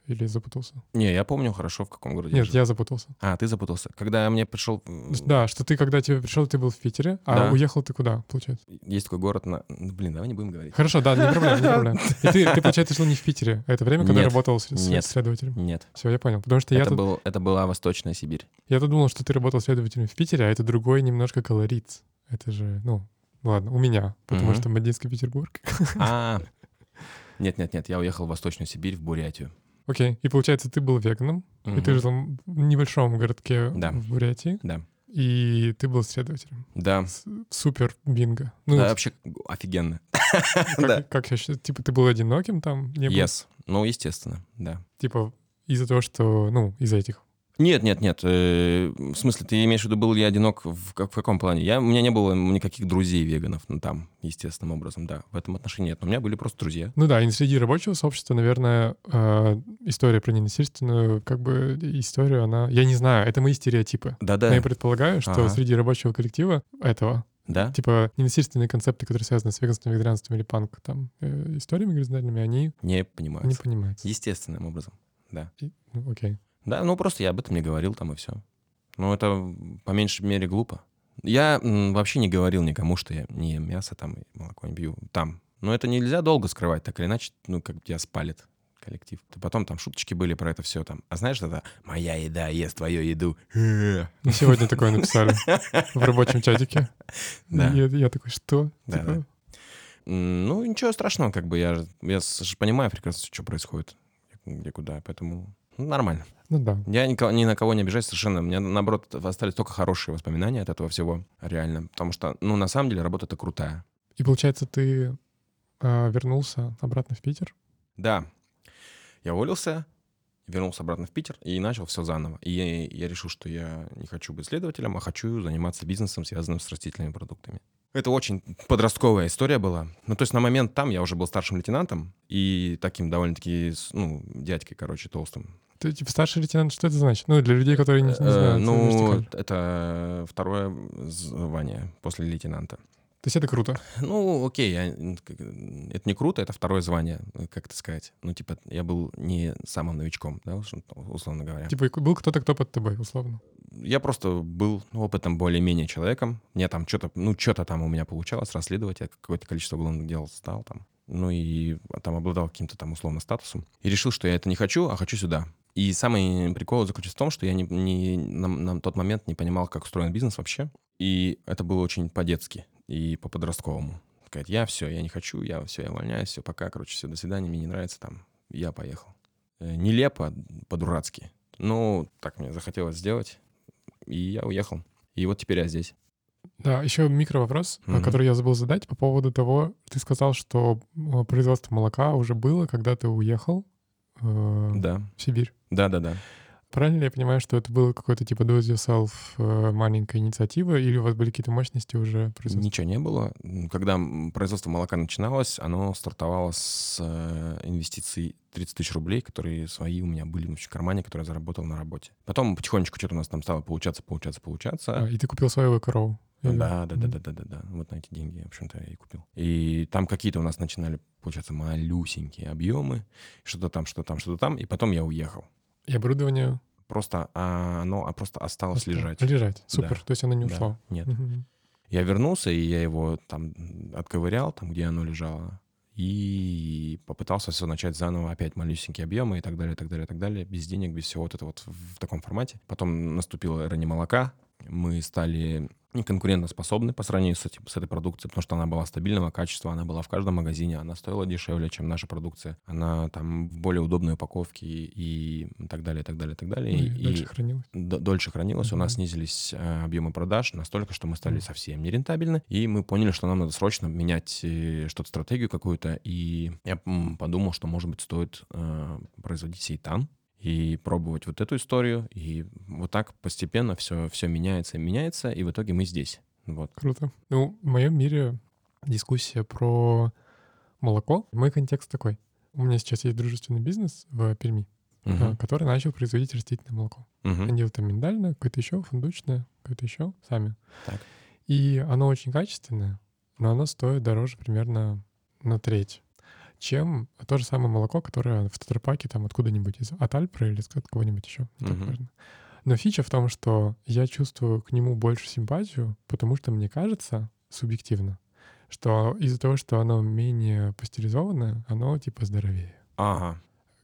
Или запутался? Не, я помню хорошо, в каком городе Нет, жил. я запутался. А, ты запутался. Когда мне пришел... Да, что ты, когда тебе пришел, ты был в Питере, а Да. уехал ты куда, получается? Есть такой город на... ну, Блин, давай не будем говорить. Хорошо, да, не проблема, не проблема. (laughs) И ты, ты, получается, жил не в Питере, а это время, когда Нет. работал с, Нет. следователем. Нет. Все, я понял. Потому что я это, тут, был, это была Восточная Сибирь. я тут думал, что ты работал следователем в Питере, а это другой немножко колорит. Это же, ну, ладно, у меня, потому Мгм. что Мадинский Петербург. А, нет-нет-нет, я уехал в Восточную Сибирь, в Бурятию. Окей, и получается, ты был веганом, и ты жил в небольшом городке Да. в Бурятии, Да. и ты был следователем. Да. С- Супер бинго. Ну, да, вообще офигенно. (laughs) как, да. как я считаю, типа, ты был одиноким там? Не был? Yes. Ну, естественно, да. Типа, из-за того, что, ну, из-за этих Нет, нет, нет. э, В смысле, ты имеешь в виду, был ли я одинок в, как- в каком плане? Я, у меня не было никаких друзей веганов, ну, там, естественным образом, да. В этом отношении нет. Но у меня были просто друзья. Ну да, и среди рабочего сообщества, наверное, э, история про ненасильственную, как бы историю, она... Я не знаю, это мои стереотипы. Но Да-да. я предполагаю, что Ага. среди рабочего коллектива этого, Да? типа, ненасильственные концепты, которые связаны с веганством, вегетарианством или панк, там, э, историями горизонтальными, они Не не понимаю. понимаются. Естественным образом, да. И- ну, окей. Да, ну просто я об этом не говорил там и все. Ну это по меньшей мере глупо. Я вообще не говорил никому, что я не ем мясо там и молоко не пью там. Но это нельзя долго скрывать, так или иначе, ну как тебя спалит коллектив. То потом там шуточки были про это все там. А знаешь, это «моя еда ест твою еду». (laughs) Сегодня такое написали в рабочем чатике. Да. Я, я такой, что? Да, Типа, да. Ну ничего страшного, как бы я, же- я же понимаю прекрасно, что происходит, где куда, поэтому ну, нормально. Ну да. Я никого- ни на кого не обижаюсь совершенно. У меня, наоборот, остались только хорошие воспоминания от этого всего, реально. Потому что, ну, на самом деле, работа-то крутая. И получается, ты а, вернулся обратно в Питер? Да, я уволился, вернулся обратно в Питер и начал все заново. И я, я решил, что я не хочу быть следователем, а хочу заниматься бизнесом, связанным с растительными продуктами. Это очень подростковая история была. Ну, то есть на момент там я уже был старшим лейтенантом и таким довольно-таки, ну, дядькой, короче, толстым. Ты типа старший лейтенант, что это значит? Ну, для людей, которые не, не Э, знают. ну, это второе звание после лейтенанта. То есть это круто. Ну, окей, я- это не круто, это второе звание, э, как это сказать. Ну, типа, я был не самым новичком, да, ус- условно говоря. Типа был кто-то, кто под тобой, условно. Я просто был ну, опытом более-менее человеком. Мне там что-то, ну, что-то там у меня получалось расследовать. Я какое-то количество уголовных дел стал там. Ну, и там обладал каким-то там условно статусом. И решил, что я это не хочу, а хочу сюда. И самый прикол заключается в том, что я не, не- на, на тот момент не понимал, как устроен бизнес вообще. И это было очень по-детски и по-подростковому. Сказать, я все, я не хочу, я все, я увольняюсь, все, пока, короче, все, до свидания, мне не нравится там, я поехал. Э, Нелепо, по-дурацки. Ну, так мне захотелось сделать, и я уехал. И вот теперь я здесь. Да, еще микровопрос, а, Мгм. который я забыл задать по поводу того, ты сказал, что производство молока уже было, когда ты уехал э, Да, в Сибирь. да, да, да. Правильно ли я понимаю, что это было какое-то типа do it yourself э, маленькая инициатива, или у вас были какие-то мощности уже производства? Ничего не было. Когда производство молока начиналось, оно стартовало с э, инвестиций 30 тысяч рублей, которые свои у меня были в кармане, которые я заработал на работе. Потом потихонечку что-то у нас там стало получаться, получаться, получаться. А, и ты купил своего корову? Да, да, да, да, да, да, да. Вот на эти деньги, в общем-то, я и купил. И там какие-то у нас начинали, получаться, малюсенькие объемы, что-то там, что-то там, что-то там, и потом я уехал. И оборудование? Просто а, оно а, просто осталось Просто лежать. Лежать. Супер. Да. То есть оно не Да. ушло. Нет. Мгм. Я вернулся, и я его там отковырял, там, где оно лежало, и попытался все начать заново, опять малюсенькие объемы и так далее, и так далее, и так далее, без денег, без всего вот это вот в таком формате. Потом наступила эра молока, мы стали неконкурентоспособны по сравнению с, этим, с этой продукцией, потому что она была стабильного качества, она была в каждом магазине, она стоила дешевле, чем наша продукция, она там в более удобной упаковке и так далее, и так далее, и так далее. Ну, и И- дальше и- хранилось. д- дольше хранилось, у нас снизились э, объемы продаж настолько, что мы стали Мгм. совсем нерентабельны, и мы поняли, что нам надо срочно менять э, что-то, стратегию какую-то, и я подумал, что, может быть, стоит э, производить сейтан и пробовать вот эту историю, и вот так постепенно все, все меняется и меняется, и в итоге мы здесь. Вот. Круто. Ну, в моем мире дискуссия про молоко. Мой контекст такой. У меня сейчас есть дружественный бизнес в Перми, э, который начал производить растительное молоко. Мгм. Они там миндальное, какое-то еще, фундучное, какое-то еще, сами. Так. И оно очень качественное, но оно стоит дороже примерно на треть, чем то же самое молоко, которое в тетрапаке там откуда-нибудь из от Альпра или из кого-нибудь еще. Не так важно. Но фича в том, что я чувствую к нему больше симпатию, потому что мне кажется, субъективно, что из-за того, что оно менее пастеризованное, оно типа здоровее. Ага.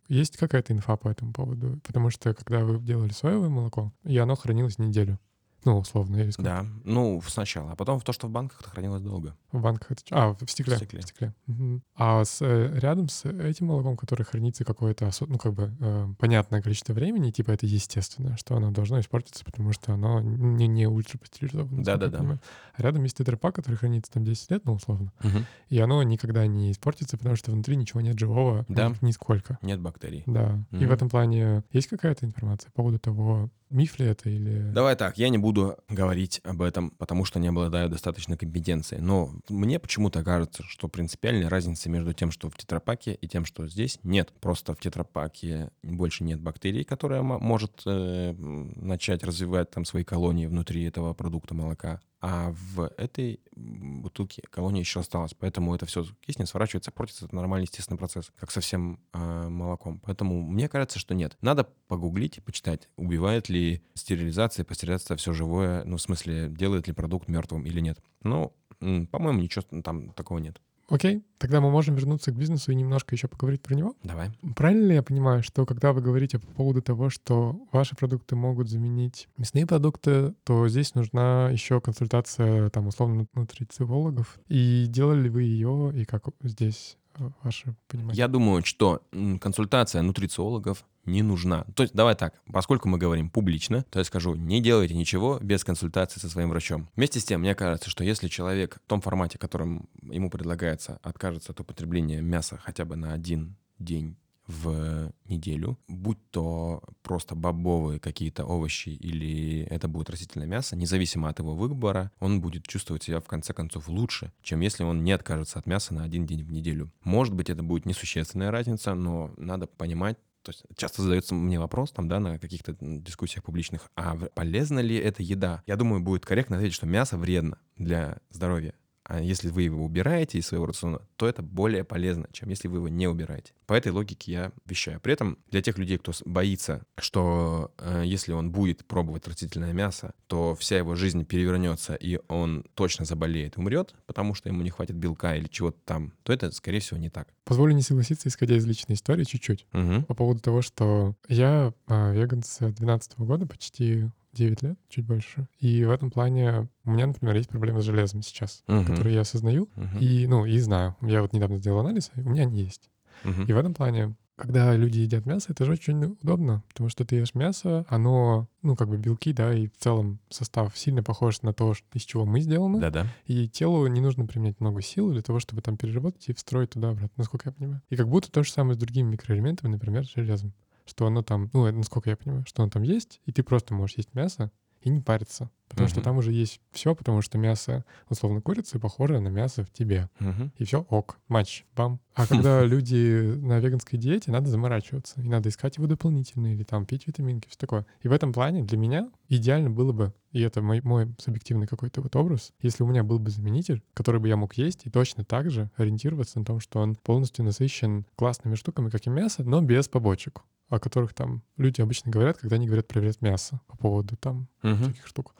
Есть какая-то инфа по этому поводу? Потому что когда вы делали соевое молоко, и оно хранилось неделю. Ну, условно, или сколько? Да. Ну, сначала. А потом в то, что в банках это хранилось долго. В банках это... А, в стекле. В стекле. Мгм. А с, э, рядом с этим молоком, которое хранится какое-то, ну, как бы, э, понятное количество времени, типа это естественно, что оно должно испортиться, потому что оно не, не ультрапастеризовано. я Да-да-да. А рядом есть тетрапак, который хранится там 10 лет, ну, условно. Мгм. И оно никогда не испортится, потому что внутри ничего нет живого Да. ни- нисколько. Нет бактерий. Да. И Мгм. в этом плане есть какая-то информация по поводу того, миф ли это или... Давай так, я не буду говорить об этом, потому что не обладаю достаточной компетенцией. Но мне почему-то кажется, что принципиальной разницы между тем, что в тетрапаке, и тем, что здесь, нет. Просто в тетрапаке больше нет бактерий, которая может э, начать развивать там свои колонии внутри этого продукта молока. А в этой бутылке колония еще осталась. Поэтому это все киснет, сворачивается, портится. Это нормальный естественный процесс, как со всем э, молоком. Поэтому мне кажется, что нет. Надо погуглить и почитать, убивает ли стерилизация, пастеризация все живое, ну, в смысле, делает ли продукт мертвым или нет. Ну, по-моему, ничего там такого нет. Окей, тогда мы можем вернуться к бизнесу и немножко еще поговорить про него. Давай. Правильно ли я понимаю, что когда вы говорите по поводу того, что ваши продукты могут заменить мясные продукты, то здесь нужна еще консультация, там, условно, нутрициологов? И делали ли вы ее, и как здесь ваше понимание? Я думаю, что консультация нутрициологов не нужна. То есть, давай так, поскольку мы говорим публично, то я скажу, не делайте ничего без консультации со своим врачом. Вместе с тем, мне кажется, что если человек в том формате, которым ему предлагается, откажется от употребления мяса хотя бы на один день в неделю, будь то просто бобовые какие-то овощи или это будет растительное мясо, независимо от его выбора, он будет чувствовать себя в конце концов лучше, чем если он не откажется от мяса на один день в неделю. Может быть, это будет несущественная разница, но надо понимать, то есть часто задается мне вопрос там, да, на каких-то дискуссиях публичных, а полезна ли эта еда? Я думаю, будет корректно ответить, что мясо вредно для здоровья. А если вы его убираете из своего рациона, то это более полезно, чем если вы его не убираете. По этой логике я вещаю. При этом для тех людей, кто боится, что э, если он будет пробовать растительное мясо, то вся его жизнь перевернется, и он точно заболеет, умрет, потому что ему не хватит белка или чего-то там, то это, скорее всего, не так. Позволю не согласиться, исходя из личной истории, чуть-чуть. Мгм. По поводу того, что я а, веган с 2012 года, почти 9 лет, чуть больше. И в этом плане у меня, например, есть проблемы с железом сейчас, Мгм. которые я осознаю Мгм. и, ну, и знаю. Я вот недавно сделал анализ, и у меня они есть. Мгм. И в этом плане, когда люди едят мясо, это же очень удобно, потому что ты ешь мясо, оно, ну, как бы белки, да, и в целом состав сильно похож на то, из чего мы сделаны. Да-да. И телу не нужно применять много сил для того, чтобы там переработать и встроить туда-обратно, насколько я понимаю. И как будто то же самое с другими микроэлементами, например, с железом. Что оно там, ну, насколько я понимаю, что оно там есть, и ты просто можешь есть мясо и не париться. Потому что Мгм. там уже есть все, потому что мясо, условно, курицы похоже на мясо в тебе. Мгм. И все, ок, матч, бам. А когда (laughs) люди на веганской диете, надо заморачиваться. И надо искать его дополнительно, или там пить витаминки, все такое. И в этом плане для меня идеально было бы, и это мой, мой субъективный какой-то вот образ, если у меня был бы заменитель, который бы я мог есть, и точно так же ориентироваться на том, что он полностью насыщен классными штуками, как и мясо, но без побочек о которых там люди обычно говорят, когда они говорят про вред мяса по поводу там Мгм. таких штук.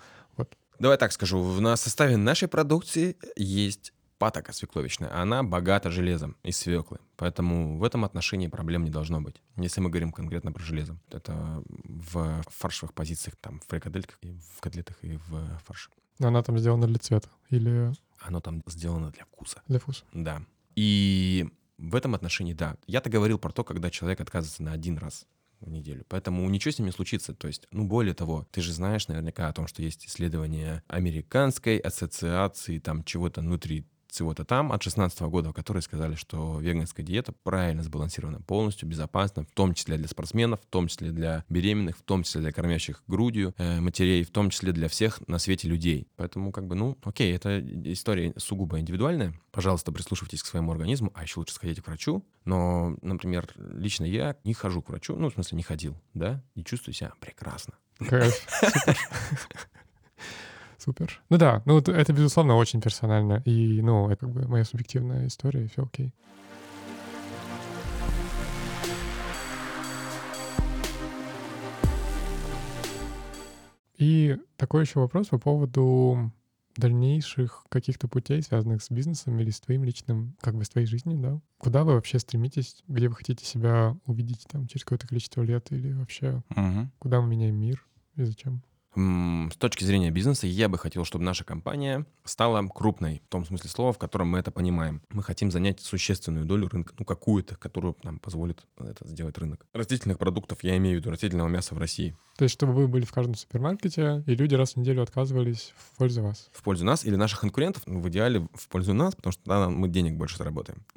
Давай так скажу, в на составе нашей продукции есть патока свекловичная. Она богата железом из свеклы. Поэтому в этом отношении проблем не должно быть. Если мы говорим конкретно про железо. Это в фаршевых позициях, там, в фрикадельках, и в котлетах и в фарше. Она там сделана для цвета или Оно там сделано для вкуса. для вкуса. Да. И в этом отношении, да. Я-то говорил про то, когда человек отказывается на один раз в неделю. Поэтому ничего с ним не случится. То есть, ну, более того, ты же знаешь наверняка о том, что есть исследования Американской ассоциации там чего-то всего-то там от 16 года, которые сказали, что веганская диета правильно сбалансирована, полностью безопасна, в том числе для спортсменов, в том числе для беременных, в том числе для кормящих грудью э, матерей, в том числе для всех на свете людей. Поэтому, как бы, ну, окей, это история сугубо индивидуальная. Пожалуйста, прислушивайтесь к своему организму, а еще лучше сходите к врачу. Но, например, лично я не хожу к врачу, ну, в смысле, не ходил, да, и чувствую себя прекрасно. (laughs) Супер. Ну да, ну это, это, безусловно, очень персонально. И, ну, это как бы моя субъективная история, и все окей. И такой еще вопрос по поводу дальнейших каких-то путей, связанных с бизнесом или с твоим личным, как бы с твоей жизнью, да? Куда вы вообще стремитесь? Где вы хотите себя увидеть там через какое-то количество лет или вообще Угу. куда мы меняем мир и зачем? С точки зрения бизнеса, я бы хотел, чтобы наша компания стала крупной, в том смысле слова, в котором мы это понимаем. Мы хотим занять существенную долю рынка, ну, какую-то, которую нам позволит это сделать рынок. Растительных продуктов, я имею в виду растительного мяса в России, То есть, чтобы вы были в каждом супермаркете, и люди раз в неделю отказывались в пользу вас. в пользу нас или наших конкурентов, ну, в идеале в пользу нас, потому что тогда мы денег больше заработаем. (laughs)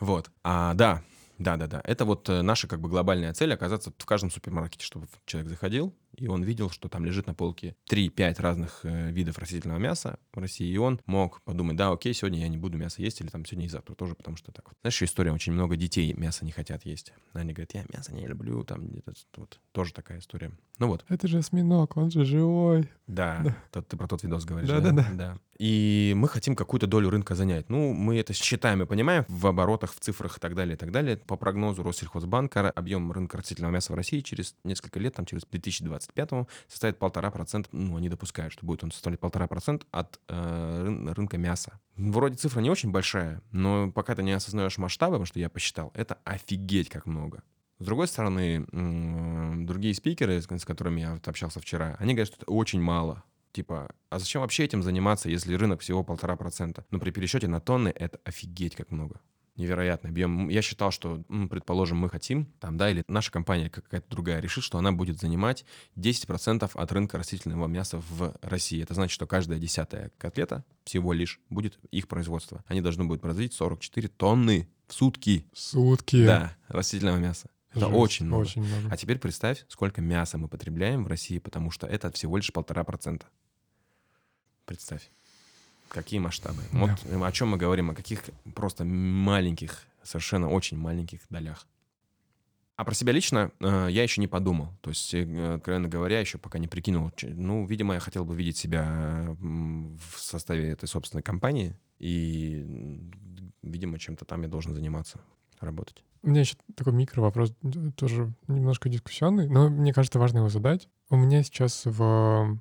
Вот. А, да, да, да, да. Это вот э, наша как бы глобальная цель оказаться в каждом супермаркете, чтобы человек заходил, и он видел, что там лежит на полке 3-5 разных э, видов растительного мяса в России, и он мог подумать, да, окей, сегодня я не буду мясо есть, или там сегодня и завтра тоже, потому что так вот. Знаешь, еще история, очень много детей мясо не хотят есть. Они говорят, я мясо не люблю, там где-то вот тоже такая история. Ну вот, Это же осьминог, он же живой. да, Да. тот- ты про тот видос говоришь, Да-да-да. да? И мы хотим какую-то долю рынка занять. Ну, мы это считаем и понимаем в оборотах, в цифрах и так далее, и так далее. По прогнозу Россельхозбанка объем рынка растительного мяса в России через несколько лет, там через 2025 составит полтора процента, ну, они допускают, что будет он составлять полтора процента от э, рын- рынка мяса. Вроде цифра не очень большая, но пока ты не осознаешь масштабы, потому что я посчитал, это офигеть как много. С другой стороны, другие спикеры, с которыми я общался вчера, они говорят, что это очень мало. Типа, а зачем вообще этим заниматься, если рынок всего полтора процента? Но при пересчете на тонны это офигеть как много. Невероятный объем. Я считал, что, предположим, мы хотим, там, да, или наша компания какая-то другая решит, что она будет занимать 10% от рынка растительного мяса в России. Это значит, что каждая десятая котлета всего лишь будет их производство. Они должны будут производить 44 тонны в сутки. Сутки. Да, растительного мяса. Это Жесть, очень много. Очень много. А теперь представь, сколько мяса мы потребляем в России, потому что это всего лишь полтора процента. Представь. Какие масштабы. Вот э, о чем мы говорим, о каких просто маленьких, совершенно очень маленьких долях. А про себя лично э, я еще не подумал. То есть, э, откровенно говоря, еще пока не прикинул. Ну, видимо, я хотел бы видеть себя в составе этой собственной компании. И, видимо, чем-то там я должен заниматься, работать. У меня еще такой микро вопрос, тоже немножко дискуссионный, но мне кажется, важно его задать. У меня сейчас в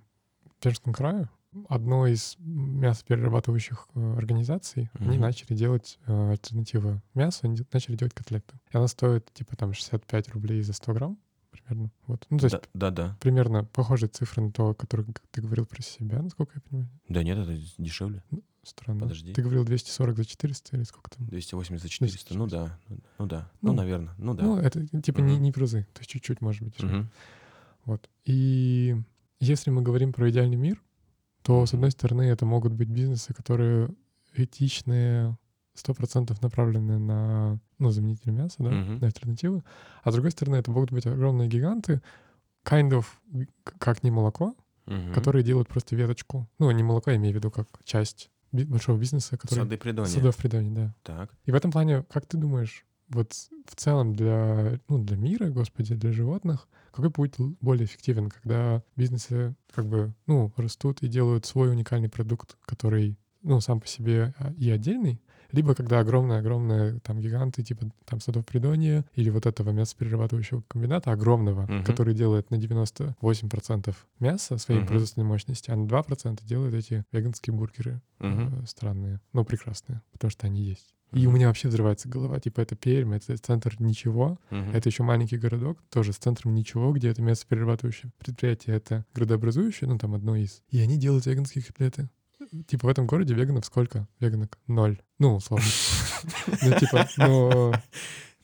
Пермском крае одной из мясоперерабатывающих э, организаций, они Мгм. начали делать э, альтернативы мясу, они начали делать котлеты. И она стоит типа там 65 рублей за 100 грамм примерно. Вот. Ну, то есть Да, да, да. примерно похожие цифры на то, который ты говорил про себя, насколько я понимаю. Да нет, это дешевле. Странно. Подожди. Ты говорил 240 за 400 или сколько там? 280 за 400. Ну да, ну да. Ну, Ну, наверное. Ну да. Ну, это типа не, Мгм. не призы, то есть чуть-чуть, может быть. дешевле. Мгм. Вот. И если мы говорим про идеальный мир, то, с одной стороны, это могут быть бизнесы, которые этичные, сто процентов направлены на ну, заменители мяса, да, Мгм. на альтернативы. А с другой стороны, это могут быть огромные гиганты, kind of как не молоко, Мгм. которые делают просто веточку. Ну, не молоко, я имею в виду как часть большого бизнеса, который... Сады придонья. Садов придонья, да. Так. И в этом плане, как ты думаешь, вот в целом для, ну, для мира, господи, для животных, какой путь более эффективен, когда бизнесы как бы, ну, растут и делают свой уникальный продукт, который, ну, сам по себе а, и отдельный, либо когда огромные-огромные там гиганты, типа там садов Придонья или вот этого мясоперерабатывающего комбината огромного, Мгм. который делает на 98% мяса своей Мгм. производственной мощности, а на 2% делает эти веганские бургеры Мгм. э, странные, но прекрасные, потому что они есть. И у меня вообще взрывается голова. Типа это Пермь, это центр ничего. Мгм. Это еще маленький городок, тоже с центром ничего, где это мясоперерабатывающее предприятие. Это градообразующее, ну там одно из. И они делают веганские котлеты. Типа в этом городе веганов сколько? Веганок? Ноль. Ну, условно. Ну, типа, ну...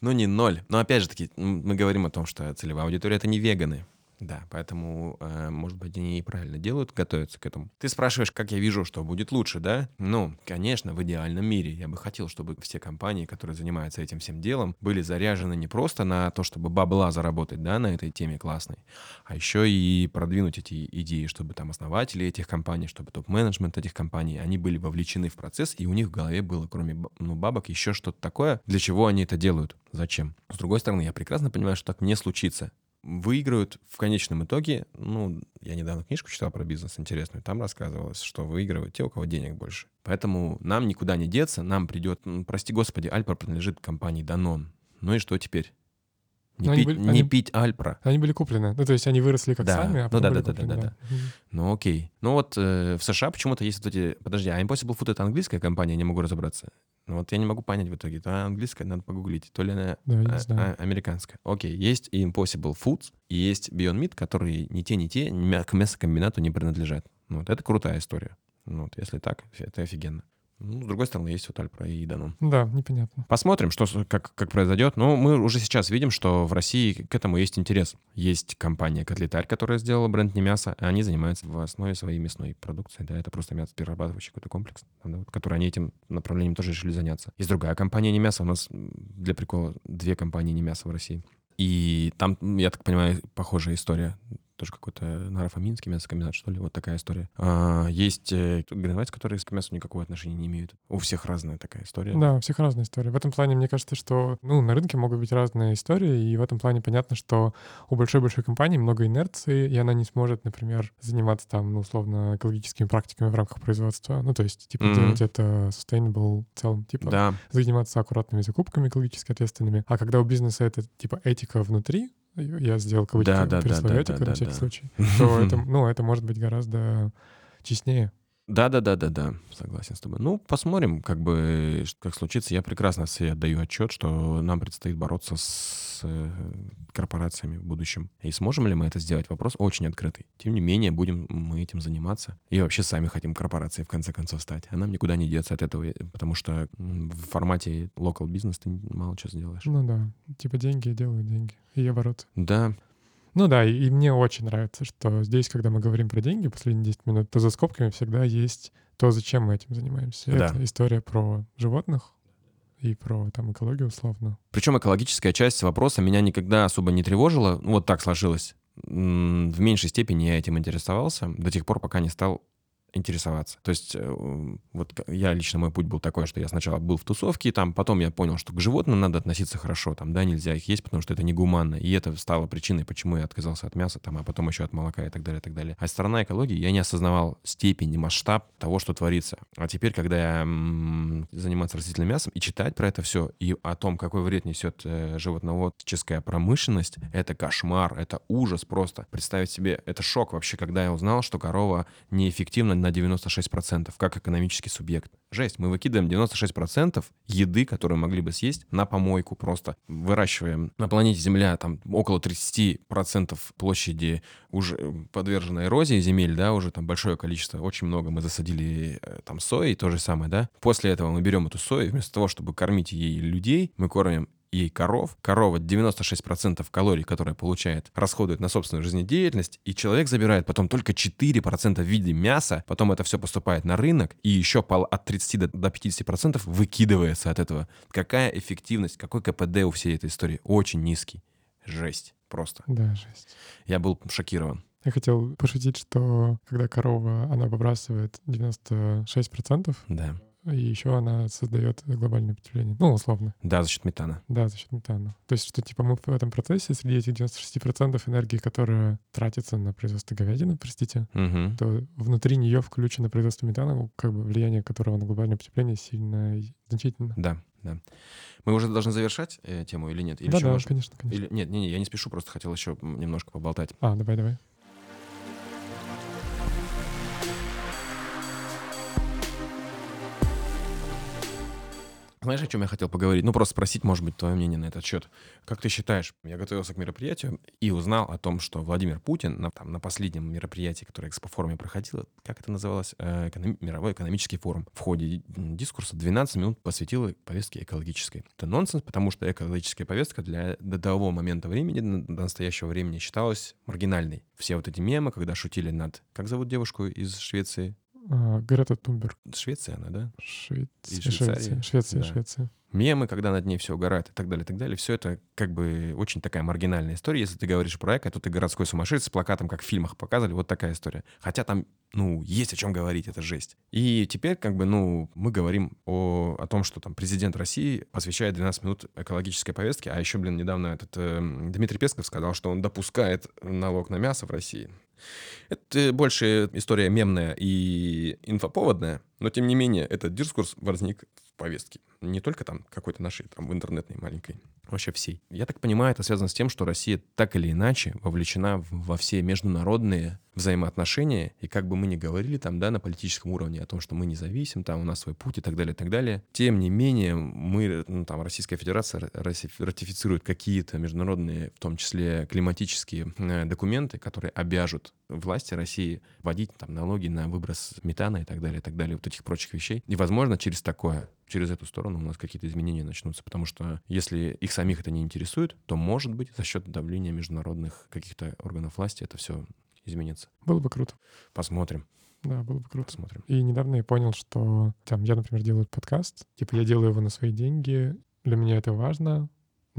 Ну, не ноль. Но опять же таки, мы говорим о том, что целевая аудитория — это не веганы. Да, поэтому, э, может быть, они и правильно делают, готовятся к этому. Ты спрашиваешь, как я вижу, что будет лучше, да? Ну, конечно, в идеальном мире я бы хотел, чтобы все компании, которые занимаются этим всем делом, были заряжены не просто на то, чтобы бабла заработать, да, на этой теме классной, а еще и продвинуть эти идеи, чтобы там основатели этих компаний, чтобы топ-менеджмент этих компаний, они были вовлечены в процесс, и у них в голове было, кроме ну, бабок, еще что-то такое, для чего они это делают, зачем. С другой стороны, я прекрасно понимаю, что так не случится выиграют в конечном итоге, ну, я недавно книжку читал про бизнес интересную, там рассказывалось, что выигрывают те, у кого денег больше. Поэтому нам никуда не деться, нам придет, ну, прости господи, Альпа принадлежит компании Danone. Ну и что теперь? Не, пить, были, не они, пить Альпра. Они были куплены. Ну, то есть они выросли как да. сами, а потом ну, да, были да, куплены, да, да, да, да. Ну, окей. Ну, вот э, в США почему-то есть вот эти... Подожди, а Impossible Food — это английская компания? Я не могу разобраться. Ну, вот я не могу понять в итоге. То английская, надо погуглить, то ли она да, а, а, американская. Окей, есть Impossible Foods, и есть Beyond Meat, которые ни те, ни те к мясокомбинату не принадлежат. Ну, вот это крутая история. Ну, вот если так, это офигенно. Ну, с другой стороны, есть вот Альпра и Данон. Да, непонятно. Посмотрим, что, как, как произойдет. Но мы уже сейчас видим, что в России к этому есть интерес. Есть компания Котлетарь, которая сделала бренд не мясо, а они занимаются в основе своей мясной продукции. Да, это просто мясо перерабатывающий какой-то комплекс, да, вот, который они этим направлением тоже решили заняться. Есть другая компания не мясо. У нас для прикола две компании не мясо в России. И там, я так понимаю, похожая история тоже какой-то нарафаминский мясокомбинат, что ли, вот такая история. А, есть э, гранвайцы, которые к мясу никакого отношения не имеют. У всех разная такая история. Да, у всех разная история. В этом плане, мне кажется, что ну, на рынке могут быть разные истории, и в этом плане понятно, что у большой-большой компании много инерции, и она не сможет, например, заниматься там, ну, условно, экологическими практиками в рамках производства. Ну, то есть, типа, mm-hmm. делать это sustainable в целом, типа, да. заниматься аккуратными закупками экологически ответственными. А когда у бизнеса это, типа, этика внутри, я сделал кавычки да, да, да, да, да, на всякий да. случай, то это, ну, это может быть гораздо честнее. Да, да, да, да, да, согласен с тобой. Ну, посмотрим, как бы, как случится. Я прекрасно себе отдаю отчет, что нам предстоит бороться с э, корпорациями в будущем. И сможем ли мы это сделать? Вопрос очень открытый. Тем не менее, будем мы этим заниматься. И вообще сами хотим корпорацией в конце концов стать. А нам никуда не деться от этого, потому что в формате local бизнес ты мало что сделаешь. Ну да, типа деньги делают деньги. И оборот. Да, ну да, и, и мне очень нравится, что здесь, когда мы говорим про деньги последние 10 минут, то за скобками всегда есть то, зачем мы этим занимаемся. Да. Это история про животных, и про там экологию условно. Причем экологическая часть вопроса меня никогда особо не тревожила. Ну, вот так сложилось. В меньшей степени я этим интересовался до тех пор, пока не стал интересоваться. То есть э, вот я лично, мой путь был такой, что я сначала был в тусовке, там, потом я понял, что к животным надо относиться хорошо, там, да, нельзя их есть, потому что это негуманно, и это стало причиной, почему я отказался от мяса, там, а потом еще от молока и так далее, и так далее. А сторона экологии, я не осознавал степень и масштаб того, что творится. А теперь, когда я м- заниматься растительным мясом и читать про это все, и о том, какой вред несет э, животноводческая промышленность, это кошмар, это ужас просто. Представить себе, это шок вообще, когда я узнал, что корова неэффективно на 96%, как экономический субъект. Жесть, мы выкидываем 96% еды, которую могли бы съесть, на помойку просто. Выращиваем на планете Земля там около 30% площади уже подвержена эрозии земель, да, уже там большое количество, очень много мы засадили э, там сои, то же самое, да. После этого мы берем эту сою, вместо того, чтобы кормить ей людей, мы кормим ей коров. Корова 96% калорий, которые получает, расходует на собственную жизнедеятельность, и человек забирает потом только 4% в виде мяса, потом это все поступает на рынок, и еще от 30 до 50% выкидывается от этого. Какая эффективность, какой КПД у всей этой истории? Очень низкий. Жесть. Просто. Да, жесть. Я был шокирован. Я хотел пошутить, что когда корова, она выбрасывает 96%, да и еще она создает глобальное потепление. Ну, условно. Да, за счет метана. Да, за счет метана. То есть, что типа мы в этом процессе среди этих 96% энергии, которая тратится на производство говядины, простите, угу. то внутри нее включено производство метана, как бы влияние которого на глобальное потепление сильно значительно. Да, да. Мы уже должны завершать э, тему или нет? Или да, да, можем... конечно, конечно. Или... Нет, не, не, я не спешу, просто хотел еще немножко поболтать. А, давай, давай. Знаешь, о чем я хотел поговорить? Ну, просто спросить, может быть, твое мнение на этот счет. Как ты считаешь, я готовился к мероприятию и узнал о том, что Владимир Путин на, там, на последнем мероприятии, которое экспофоруме проходило, как это называлось, э, эконом... мировой экономический форум, в ходе дискурса 12 минут посвятил повестке экологической. Это нонсенс, потому что экологическая повестка для до того момента времени, до настоящего времени считалась маргинальной. Все вот эти мемы, когда шутили над... Как зовут девушку из Швеции? А, Грета Тунберг. Швеция она, да? Швеция, Из Швеция? Швеция, Да. Швеция. мемы, когда над ней все угорают и так далее, и так далее. Все это как бы очень такая маргинальная история. Если ты говоришь про эко, то ты городской сумасшедший с плакатом, как в фильмах показывали, вот такая история. Хотя там, ну, есть о чем говорить, это жесть. И теперь как бы, ну, мы говорим о, о том, что там президент России посвящает 12 минут экологической повестке, а еще, блин, недавно этот э, Дмитрий Песков сказал, что он допускает налог на мясо в России. Это больше история мемная и инфоповодная, но тем не менее этот дискурс возник в повестке. Не только там какой-то нашей, там, в интернетной маленькой, вообще всей. Я так понимаю, это связано с тем, что Россия так или иначе вовлечена во все международные взаимоотношения, и как бы мы ни говорили там, да, на политическом уровне о том, что мы независим, там у нас свой путь и так далее, и так далее, тем не менее мы, ну, там, Российская Федерация ра- ратифи- ратифицирует какие-то международные, в том числе климатические э, документы, которые обяжут власти России вводить там налоги на выброс метана и так далее, и так далее, вот этих прочих вещей. И, возможно, через такое, через эту сторону у нас какие-то изменения начнутся, потому что если их самих это не интересует, то, может быть, за счет давления международных каких-то органов власти это все изменится. Было бы круто. Посмотрим, Да, было бы круто. посмотрим. И недавно я понял, что там я, например, делаю подкаст, типа я делаю его на свои деньги, для меня это важно,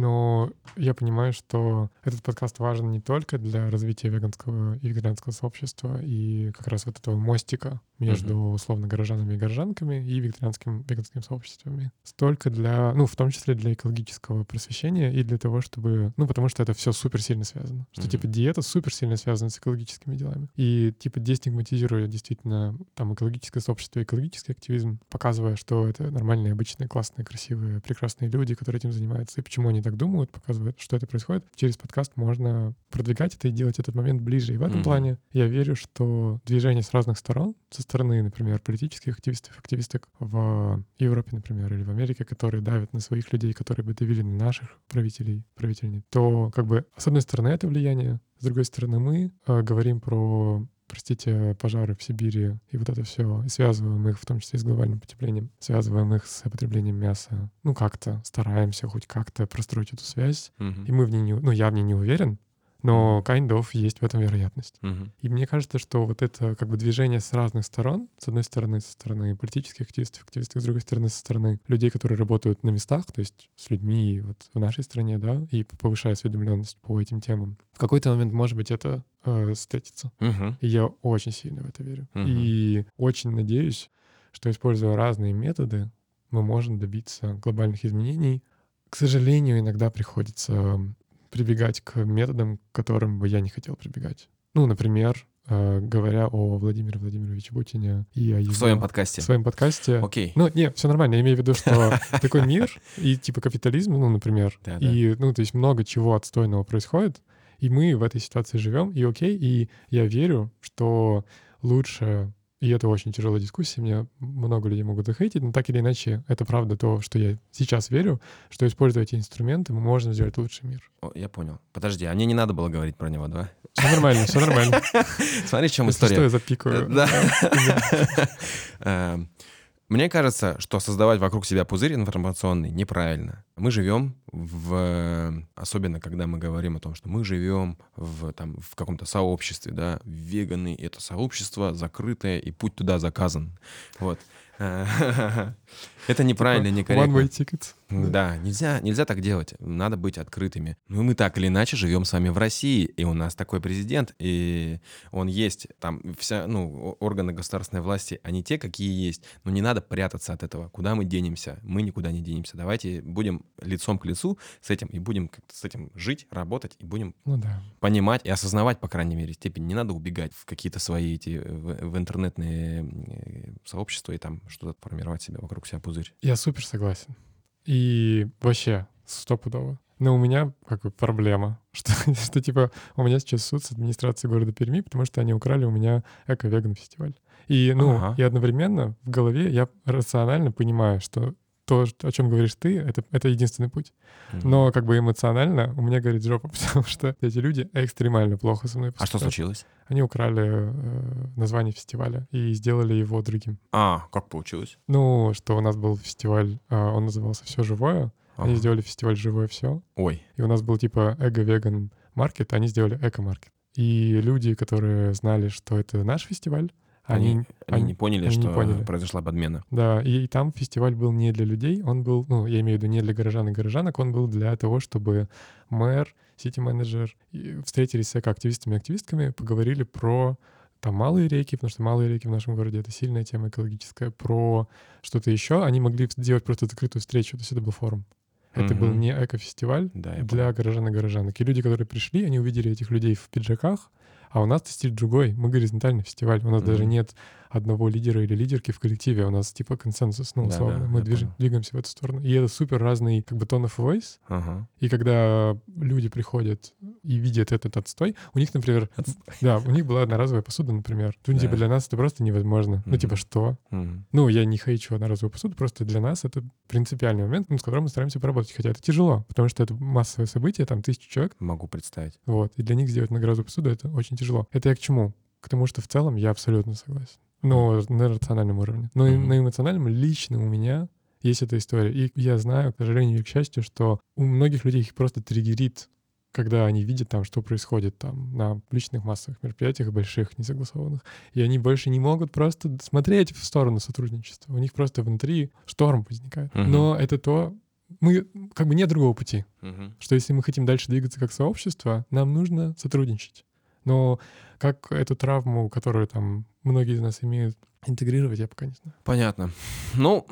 но я понимаю, что этот подкаст важен не только для развития веганского и вегетарианского сообщества и как раз вот этого мостика между, условно, горожанами и горожанками и вегетарианским веганским сообществами. Столько для, ну, в том числе для экологического просвещения и для того, чтобы, ну, потому что это все супер сильно связано. Что, Мгм. типа, диета супер сильно связана с экологическими делами. И, типа, дестигматизируя действительно там экологическое сообщество, экологический активизм, показывая, что это нормальные, обычные, классные, красивые, прекрасные люди, которые этим занимаются, и почему они так думают, показывают, что это происходит. Через подкаст можно продвигать это и делать этот момент ближе. И в этом Мгм. плане я верю, что движение с разных сторон, со стороны, например, политических активистов, активисток в Европе, например, или в Америке, которые давят на своих людей, которые бы давили на наших правителей, правительниц, то как бы с одной стороны это влияние, с другой стороны мы э, говорим про простите, пожары в Сибири и вот это все, и связываем их, в том числе и с глобальным потеплением, связываем их с потреблением мяса. Ну, как-то стараемся хоть как-то простроить эту связь. Мгм. И мы в ней не, ну, я в ней не уверен, но kind of есть в этом вероятность. Мгм. И мне кажется, что вот это как бы движение с разных сторон, с одной стороны, со стороны политических активистов, активистов, с другой стороны, со стороны людей, которые работают на местах, то есть с людьми вот в нашей стране, да, и повышая осведомленность по этим темам. В какой-то момент, может быть, это э, встретится. Мгм. И я очень сильно в это верю. Мгм. И очень надеюсь, что, используя разные методы, мы можем добиться глобальных изменений. К сожалению, иногда приходится прибегать к методам, к которым бы я не хотел прибегать. Ну, например, э, говоря о Владимире Владимировиче Путине и о его... В своем подкасте. в своем подкасте. Окей. Ну, не, все нормально. Я имею в виду, что (laughs) такой мир и типа капитализм, ну, например, и, ну, то есть много чего отстойного происходит, и мы в этой ситуации живем, и окей, и я верю, что лучше, и это очень тяжелая дискуссия, меня много людей могут захейтить, но так или иначе, это правда то, что я сейчас верю, что используя эти инструменты, мы можем сделать лучший мир. О, я понял. Подожди, а мне не надо было говорить про него, да? Все нормально, все нормально. (laughs) Смотри, в чем Если что, история. я запикаю. Да. (laughs) Мне кажется, что создавать вокруг себя пузырь информационный неправильно. Мы живем в... Особенно, когда мы говорим о том, что мы живем в, там, в каком-то сообществе, да, веганы — это сообщество закрытое, и путь туда заказан. Вот. (laughs) Это неправильно, One way некорректно. Да, нельзя, нельзя так делать. Надо быть открытыми. Ну, и мы так или иначе живем с вами в России, и у нас такой президент, и он есть. Там вся, ну, органы государственной власти, они те, какие есть. Но не надо прятаться от этого. Куда мы денемся? Мы никуда не денемся. Давайте будем лицом к лицу с этим, и будем с этим жить, работать, и будем Ну да. понимать и осознавать, по крайней мере, степень. Не надо убегать в какие-то свои эти э, в, в интернетные э, сообщества и там что-то формировать себе вокруг себя пузырь. Я супер согласен. И вообще, стопудово. Но у меня как бы проблема, (laughs) что, что типа у меня сейчас суд с администрацией города Перми, потому что они украли у меня эко-веган фестиваль. И, ну, Ага. и одновременно в голове я рационально понимаю, что то, о чем говоришь ты, это, это единственный путь. Мгм. Но как бы эмоционально у меня горит жопа, (laughs) потому что эти люди экстремально плохо со мной А что поступают. случилось? Они украли э, название фестиваля и сделали его другим. А, как получилось? Ну, что у нас был фестиваль, э, он назывался «Все живое». Они Ага. сделали фестиваль «Живое все». Ой, И у нас был типа эго-веган маркет, они сделали эко-маркет. И люди, которые знали, что это наш фестиваль, они, они, они не поняли, они не что поняли. произошла подмена. да, и, и там фестиваль был не для людей, он был, ну, я имею в виду не для горожан и горожанок, он был для того, чтобы мэр, сити-менеджер встретились с экоактивистами и активистками, поговорили про там малые реки, потому что малые реки в нашем городе — это сильная тема экологическая, про что-то еще. Они могли сделать просто закрытую встречу, то есть это был форум. Это был Мгм. не эко-фестиваль, Да, для горожан и горожанок. И люди, которые пришли, они увидели этих людей в пиджаках, а у нас стиль другой. Мы горизонтальный фестиваль. У нас даже Мгм. нет одного лидера или лидерки в коллективе. У нас типа консенсус, ну, Да, условно. да, Мы движ- двигаемся в эту сторону. И это супер разный как бы tone of voice. Ага. И когда люди приходят и видят этот отстой, у них, например, Отстой. да, у них была одноразовая посуда, например. Ну, Да. типа для нас это просто невозможно. Ну, Мгм. типа что? Мгм. Ну, я не хейчу одноразовую посуду, просто для нас это принципиальный момент, ну, с которым мы стараемся поработать. Хотя это тяжело, потому что это массовое событие, там тысяча человек, Могу представить. вот, и для них сделать многоразовую посуду — это очень тяжело. Это я к чему? К тому, что в целом я абсолютно согласен. Но на рациональном уровне. Но и Мгм. на эмоциональном лично у меня есть эта история. И я знаю, к сожалению и к счастью, что у многих людей их просто триггерит, когда они видят там, что происходит там на публичных массовых мероприятиях, больших, несогласованных. И они больше не могут просто смотреть в сторону сотрудничества. У них просто внутри шторм возникает. Мгм. Но это то... Мы... Как бы нет другого пути Мгм. что если мы хотим дальше двигаться как сообщество, нам нужно сотрудничать. Но как эту травму, которую там многие из нас имеют, интегрировать, я пока не знаю. Понятно. Ну,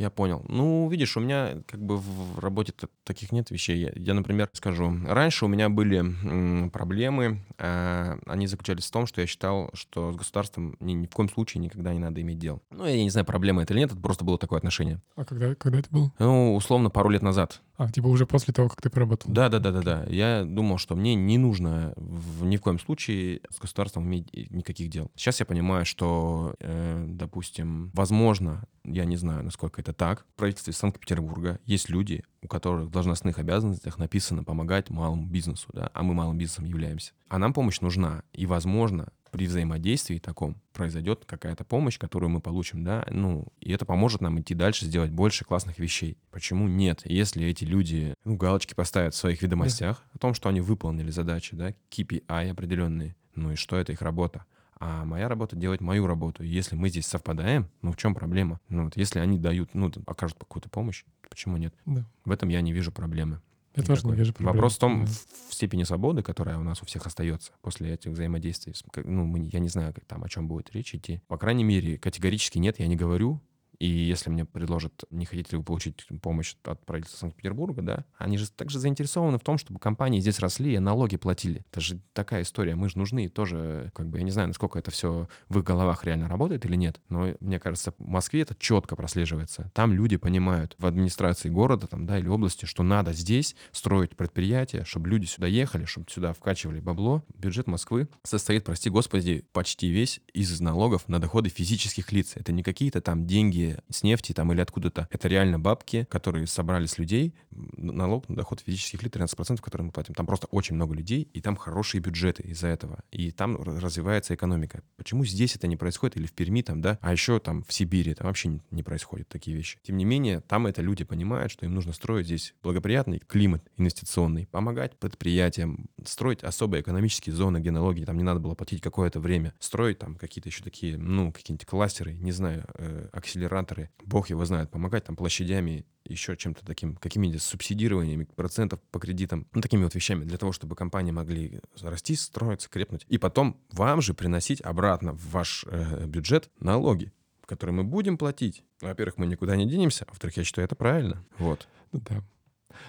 я понял. Ну, видишь, у меня как бы в работе таких нет вещей. Я, я, например, скажу, раньше у меня были м, проблемы. э, они заключались в том, что я считал, что с государством ни, ни в коем случае никогда не надо иметь дел. Ну, я не знаю, проблема это или нет, это просто было такое отношение. А когда, когда это было? Ну, условно, пару лет назад. А, типа уже после того, как ты поработал? Да, да, да, да, да. Я думал, что мне не нужно в, ни в коем случае с государством иметь никаких дел. Сейчас я понимаю, что, э, допустим, возможно, я не знаю, насколько это так, в правительстве Санкт-Петербурга есть люди, у которых в должностных обязанностях написано помогать малому бизнесу, да, а мы малым бизнесом являемся. А нам помощь нужна, и, возможно, при взаимодействии таком произойдет какая-то помощь, которую мы получим, да, ну, и это поможет нам идти дальше, сделать больше классных вещей. Почему нет? Если эти люди, ну, галочки поставят в своих ведомостях о том, что они выполнили задачи, да, KPI определенные, ну и что это их работа. А моя работа делать мою работу. Если мы здесь совпадаем, ну в чем проблема? Ну вот если они дают, ну окажут какую-то помощь, почему нет? Да. В этом я не вижу проблемы. Я тоже не вижу проблем. Вопрос в том, Да. в, степени свободы, которая у нас у всех остается после этих взаимодействий. Ну, мы, я не знаю, как там, о чем будет речь идти. По крайней мере, категорически нет, я не говорю. И если мне предложат, не хотите ли вы получить помощь от правительства Санкт-Петербурга, да, они же также заинтересованы в том, чтобы компании здесь росли и налоги платили. Это же такая история. Мы же нужны тоже, как бы, я не знаю, насколько это все в их головах реально работает или нет, но мне кажется, в Москве это четко прослеживается. Там люди понимают в администрации города там, да, или области, что надо здесь строить предприятия, чтобы люди сюда ехали, чтобы сюда вкачивали бабло. Бюджет Москвы состоит, прости господи, почти весь из налогов на доходы физических лиц. Это не какие-то там деньги с нефти там или откуда-то. Это реально бабки, которые собрали с людей. Налог на доход физических лиц 13%, которые мы платим. Там просто очень много людей, и там хорошие бюджеты из-за этого. И там развивается экономика. Почему здесь это не происходит? Или в Перми там, да? А еще там в Сибири там вообще не, происходят такие вещи. Тем не менее, там это люди понимают, что им нужно строить здесь благоприятный климат инвестиционный, помогать предприятиям, строить особые экономические зоны, где налоги там не надо было платить какое-то время, строить там какие-то еще такие, ну, какие-нибудь кластеры, не знаю, э, акселераторы, бог его знает, помогать там площадями, еще чем-то таким, какими-нибудь субсидированиями процентов по кредитам, ну, такими вот вещами, для того, чтобы компании могли расти, строиться, крепнуть. И потом вам же приносить обратно в ваш э, бюджет налоги, которые мы будем платить. Во-первых, мы никуда не денемся, а во-вторых, я считаю, это правильно. Вот. Ну да.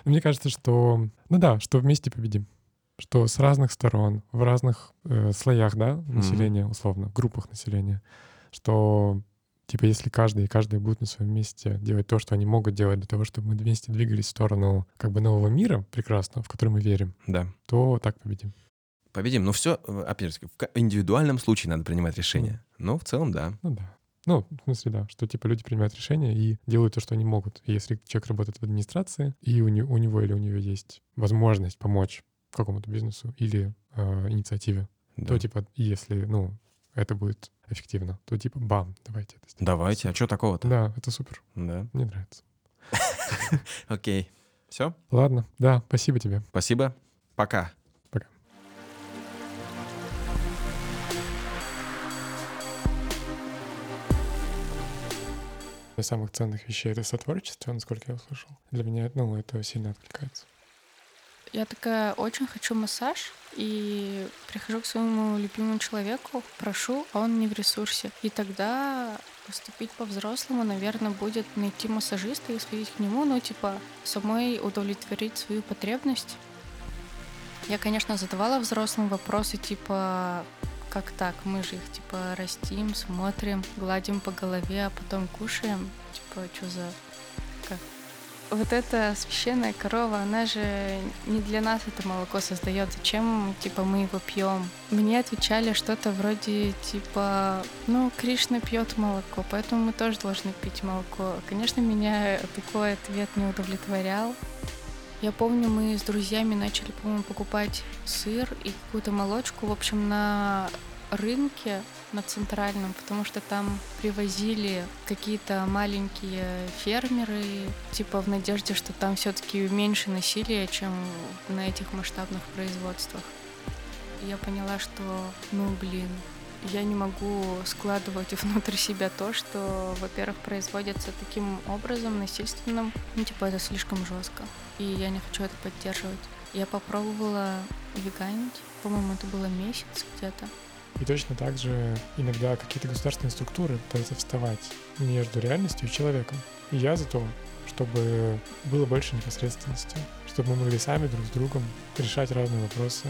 Мне кажется, что... Ну да, что вместе победим. Что с разных сторон, в разных э, слоях, да, населения, условно, группах населения, что типа если каждый и каждый будут на своем месте делать то, что они могут делать для того, чтобы мы вместе двигались в сторону как бы нового мира прекрасного, в который мы верим, Да. то так победим. Победим. Но все, опять же, в индивидуальном случае надо принимать решение. Но в целом, да. Ну да. Ну, в смысле, да, что типа люди принимают решения и делают то, что они могут. И если человек работает в администрации, и у, не, у него или у нее есть возможность помочь какому-то бизнесу или э, инициативе, Да. то типа, если, ну, это будет эффективно, то типа, бам, давайте это сделаем. Давайте, а что такого-то? Да, это супер. Да. Мне нравится. (laughs) Окей. Все? Ладно, да, спасибо тебе. Спасибо. Пока. из самых ценных вещей — это сотворчество, насколько я услышал. Для меня, ну, это сильно откликается. Я такая очень хочу массаж и прихожу к своему любимому человеку, прошу, а он не в ресурсе. И тогда поступить по-взрослому, наверное, будет найти массажиста и сходить к нему, ну, типа, самой удовлетворить свою потребность. Я, конечно, задавала взрослым вопросы, типа, как так? Мы же их, типа, растим, смотрим, гладим по голове, а потом кушаем. Типа, что за... Вот эта священная корова, она же не для нас это молоко создает. Зачем, типа, мы его пьем? Мне отвечали что-то вроде, типа, ну, Кришна пьет молоко, поэтому мы тоже должны пить молоко. Конечно, меня такой ответ не удовлетворял. Я помню, мы с друзьями начали, по-моему, покупать сыр и какую-то молочку, в общем, на рынке, на центральном, потому что там привозили какие-то маленькие фермеры, типа в надежде, что там все-таки меньше насилия, чем на этих масштабных производствах. И я поняла, что, ну, блин, я не могу складывать (laughs) внутрь себя то, что, во-первых, производится таким образом, насильственным. Ну, типа, это слишком жестко. И я не хочу это поддерживать. Я попробовала веганить. По-моему, это было месяц где-то. И точно так же иногда какие-то государственные структуры пытаются вставать между реальностью и человеком. И я за то, чтобы было больше непосредственности, чтобы мы могли сами друг с другом решать разные вопросы,